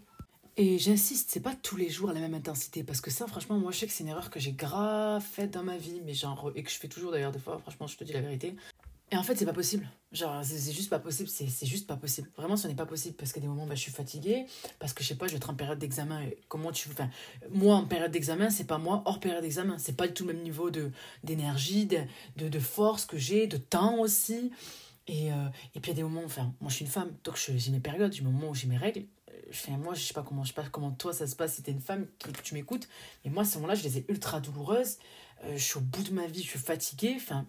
Et j'insiste, c'est pas tous les jours à la même intensité. Parce que ça, franchement, moi, je sais que c'est une erreur que j'ai grave faite dans ma vie, mais genre, et que je fais toujours d'ailleurs, des fois, franchement, je te dis la vérité. Et en fait, c'est pas possible. Genre, c'est juste pas possible, c'est juste pas possible. Vraiment, ce n'est pas possible parce qu'à des moments, bah, je suis fatiguée, parce que je sais pas, je vais être en période d'examen. Comment tu. Enfin, moi, en période d'examen, c'est pas moi hors période d'examen. C'est pas du tout le même niveau d'énergie, de, de, de, force que j'ai, de temps aussi. Et, euh, et puis, il y a des moments, enfin, moi, je suis une femme, donc j'ai mes périodes, j'ai mes moments où j'ai mes règles moi, je sais pas comment, je sais pas comment toi ça se passe si t'es une femme que tu m'écoutes, mais moi, à ce moment-là, je les ai ultra douloureuses. Euh, je suis au bout de ma vie, je suis fatiguée. Enfin,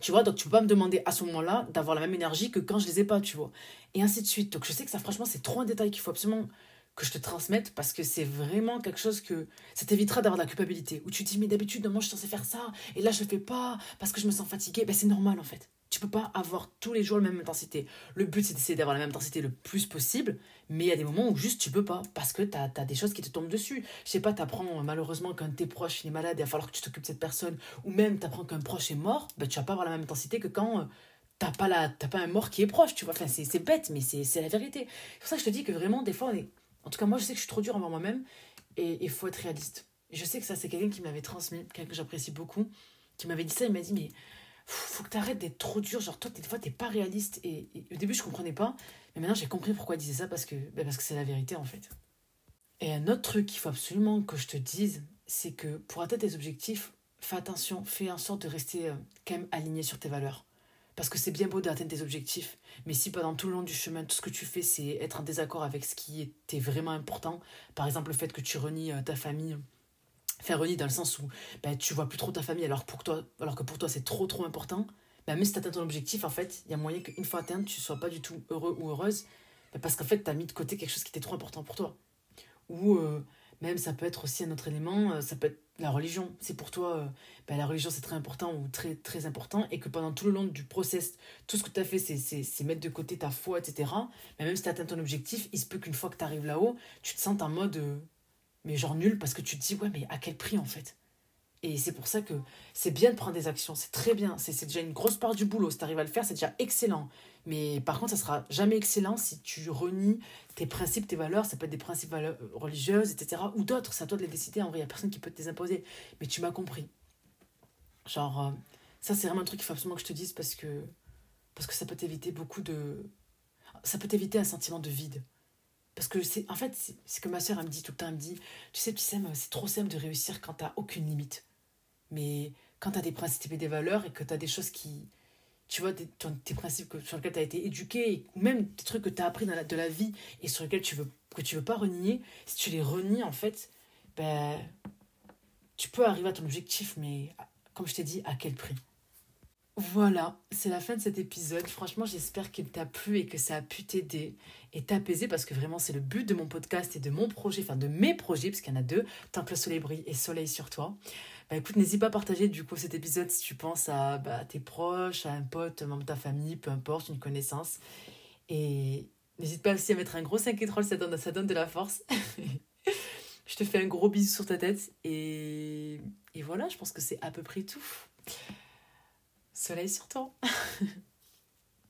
tu vois, donc tu peux pas me demander à ce moment-là d'avoir la même énergie que quand je les ai pas, tu vois. Et ainsi de suite. Donc je sais que ça, franchement, c'est trop un détail qu'il faut absolument que je te transmette parce que c'est vraiment quelque chose que ça t'évitera d'avoir de la culpabilité. Où tu te dis, mais d'habitude, moi, je suis censée faire ça, et là, je le fais pas parce que je me sens fatiguée. Ben, c'est normal, en fait. Tu peux pas avoir tous les jours la même intensité. Le but, c'est d'essayer d'avoir la même intensité le plus possible, mais il y a des moments où juste tu peux pas, parce que tu as, des choses qui te tombent dessus. Je sais pas, tu apprends malheureusement qu'un de tes proches est malade et il va falloir que tu t'occupes de cette personne, ou même tu apprends qu'un proche est mort, ben, tu vas pas avoir la même intensité que quand euh, t'as pas, pas un mort qui est proche, tu vois. Enfin, c'est bête, mais c'est la vérité. C'est pour ça que je te dis que vraiment, des fois, en tout cas, moi, je sais que je suis trop dur envers moi-même, et il faut être réaliste. je sais que ça, c'est quelqu'un qui m'avait transmis, quelqu'un que j'apprécie beaucoup, qui m'avait dit ça, il m'a dit, mais faut que tu arrêtes d'être trop dur. Genre, toi, des fois, t'es pas réaliste. Et, au début, je comprenais pas. Mais maintenant, j'ai compris pourquoi il disait ça parce que ben, parce que c'est la vérité, en fait. Et un autre truc qu'il faut absolument que je te dise, c'est que pour atteindre tes objectifs, fais attention, fais en sorte de rester euh, quand même aligné sur tes valeurs. Parce que c'est bien beau d'atteindre tes objectifs, mais si pendant tout le long du chemin, tout ce que tu fais, c'est être en désaccord avec ce qui était vraiment important, par exemple le fait que tu renies euh, ta famille, faire renier dans le sens où ben, tu vois plus trop ta famille alors, pour toi, alors que pour toi c'est trop trop important, ben, même si tu atteins ton objectif, en fait, il y a moyen qu'une fois atteint, tu sois pas du tout heureux ou heureuse, ben, parce qu'en fait, tu as mis de côté quelque chose qui était trop important pour toi. Ou euh, même ça peut être aussi un autre élément, euh, ça peut être la religion. C'est pour toi, euh, ben, la religion c'est très important ou très très important, et que pendant tout le long du process, tout ce que tu as fait, c'est mettre de côté ta foi, etc. Mais même si tu atteint ton objectif, il se peut qu'une fois que tu arrives là-haut, tu te sens en mode mais genre nul parce que tu te dis ouais mais à quel prix en fait? Et c'est pour ça que c'est bien de prendre des actions c'est très bien c'est déjà une grosse part du boulot si tu arrives à le faire c'est déjà excellent mais par contre ça sera jamais excellent si tu renies tes principes tes valeurs ça peut être des principes religieuses etc ou d'autres c'est à toi de les décider en vrai il n'y a personne qui peut te les imposer mais tu m'as compris genre euh, ça c'est vraiment un truc qu'il faut absolument que je te dise parce que parce que ça peut t'éviter beaucoup de ça peut t'éviter un sentiment de vide parce que c'est en fait, c'est ce que ma soeur me dit tout le temps. Elle me dit Tu sais, tu sais, c'est trop simple de réussir quand t'as aucune limite. Mais quand t'as des principes et des valeurs et que t'as des choses qui. Tu vois, tes, principes sur lesquels t'as été éduqué, ou même des trucs que t'as appris dans la, de la vie et sur lesquels tu veux, que tu veux pas renier, si tu les renies, en fait, ben. Tu peux arriver à ton objectif, mais comme je t'ai dit, à quel prix? Voilà, c'est la fin de cet épisode. Franchement, j'espère qu'il t'a plu et que ça a pu t'aider et t'apaiser parce que vraiment, c'est le but de mon podcast et de mon projet, enfin de mes projets, parce qu'il y en a deux, Tant soleil brille et Soleil sur toi. Bah écoute, n'hésite pas à partager du coup cet épisode si tu penses à bah, tes proches, à un pote, un membre de ta famille, peu importe, une connaissance. Et n'hésite pas aussi à mettre un gros 5 étoiles, ça donne, ça donne de la force. je te fais un gros bisou sur ta tête et, et voilà, je pense que c'est à peu près tout. Soleil sur toi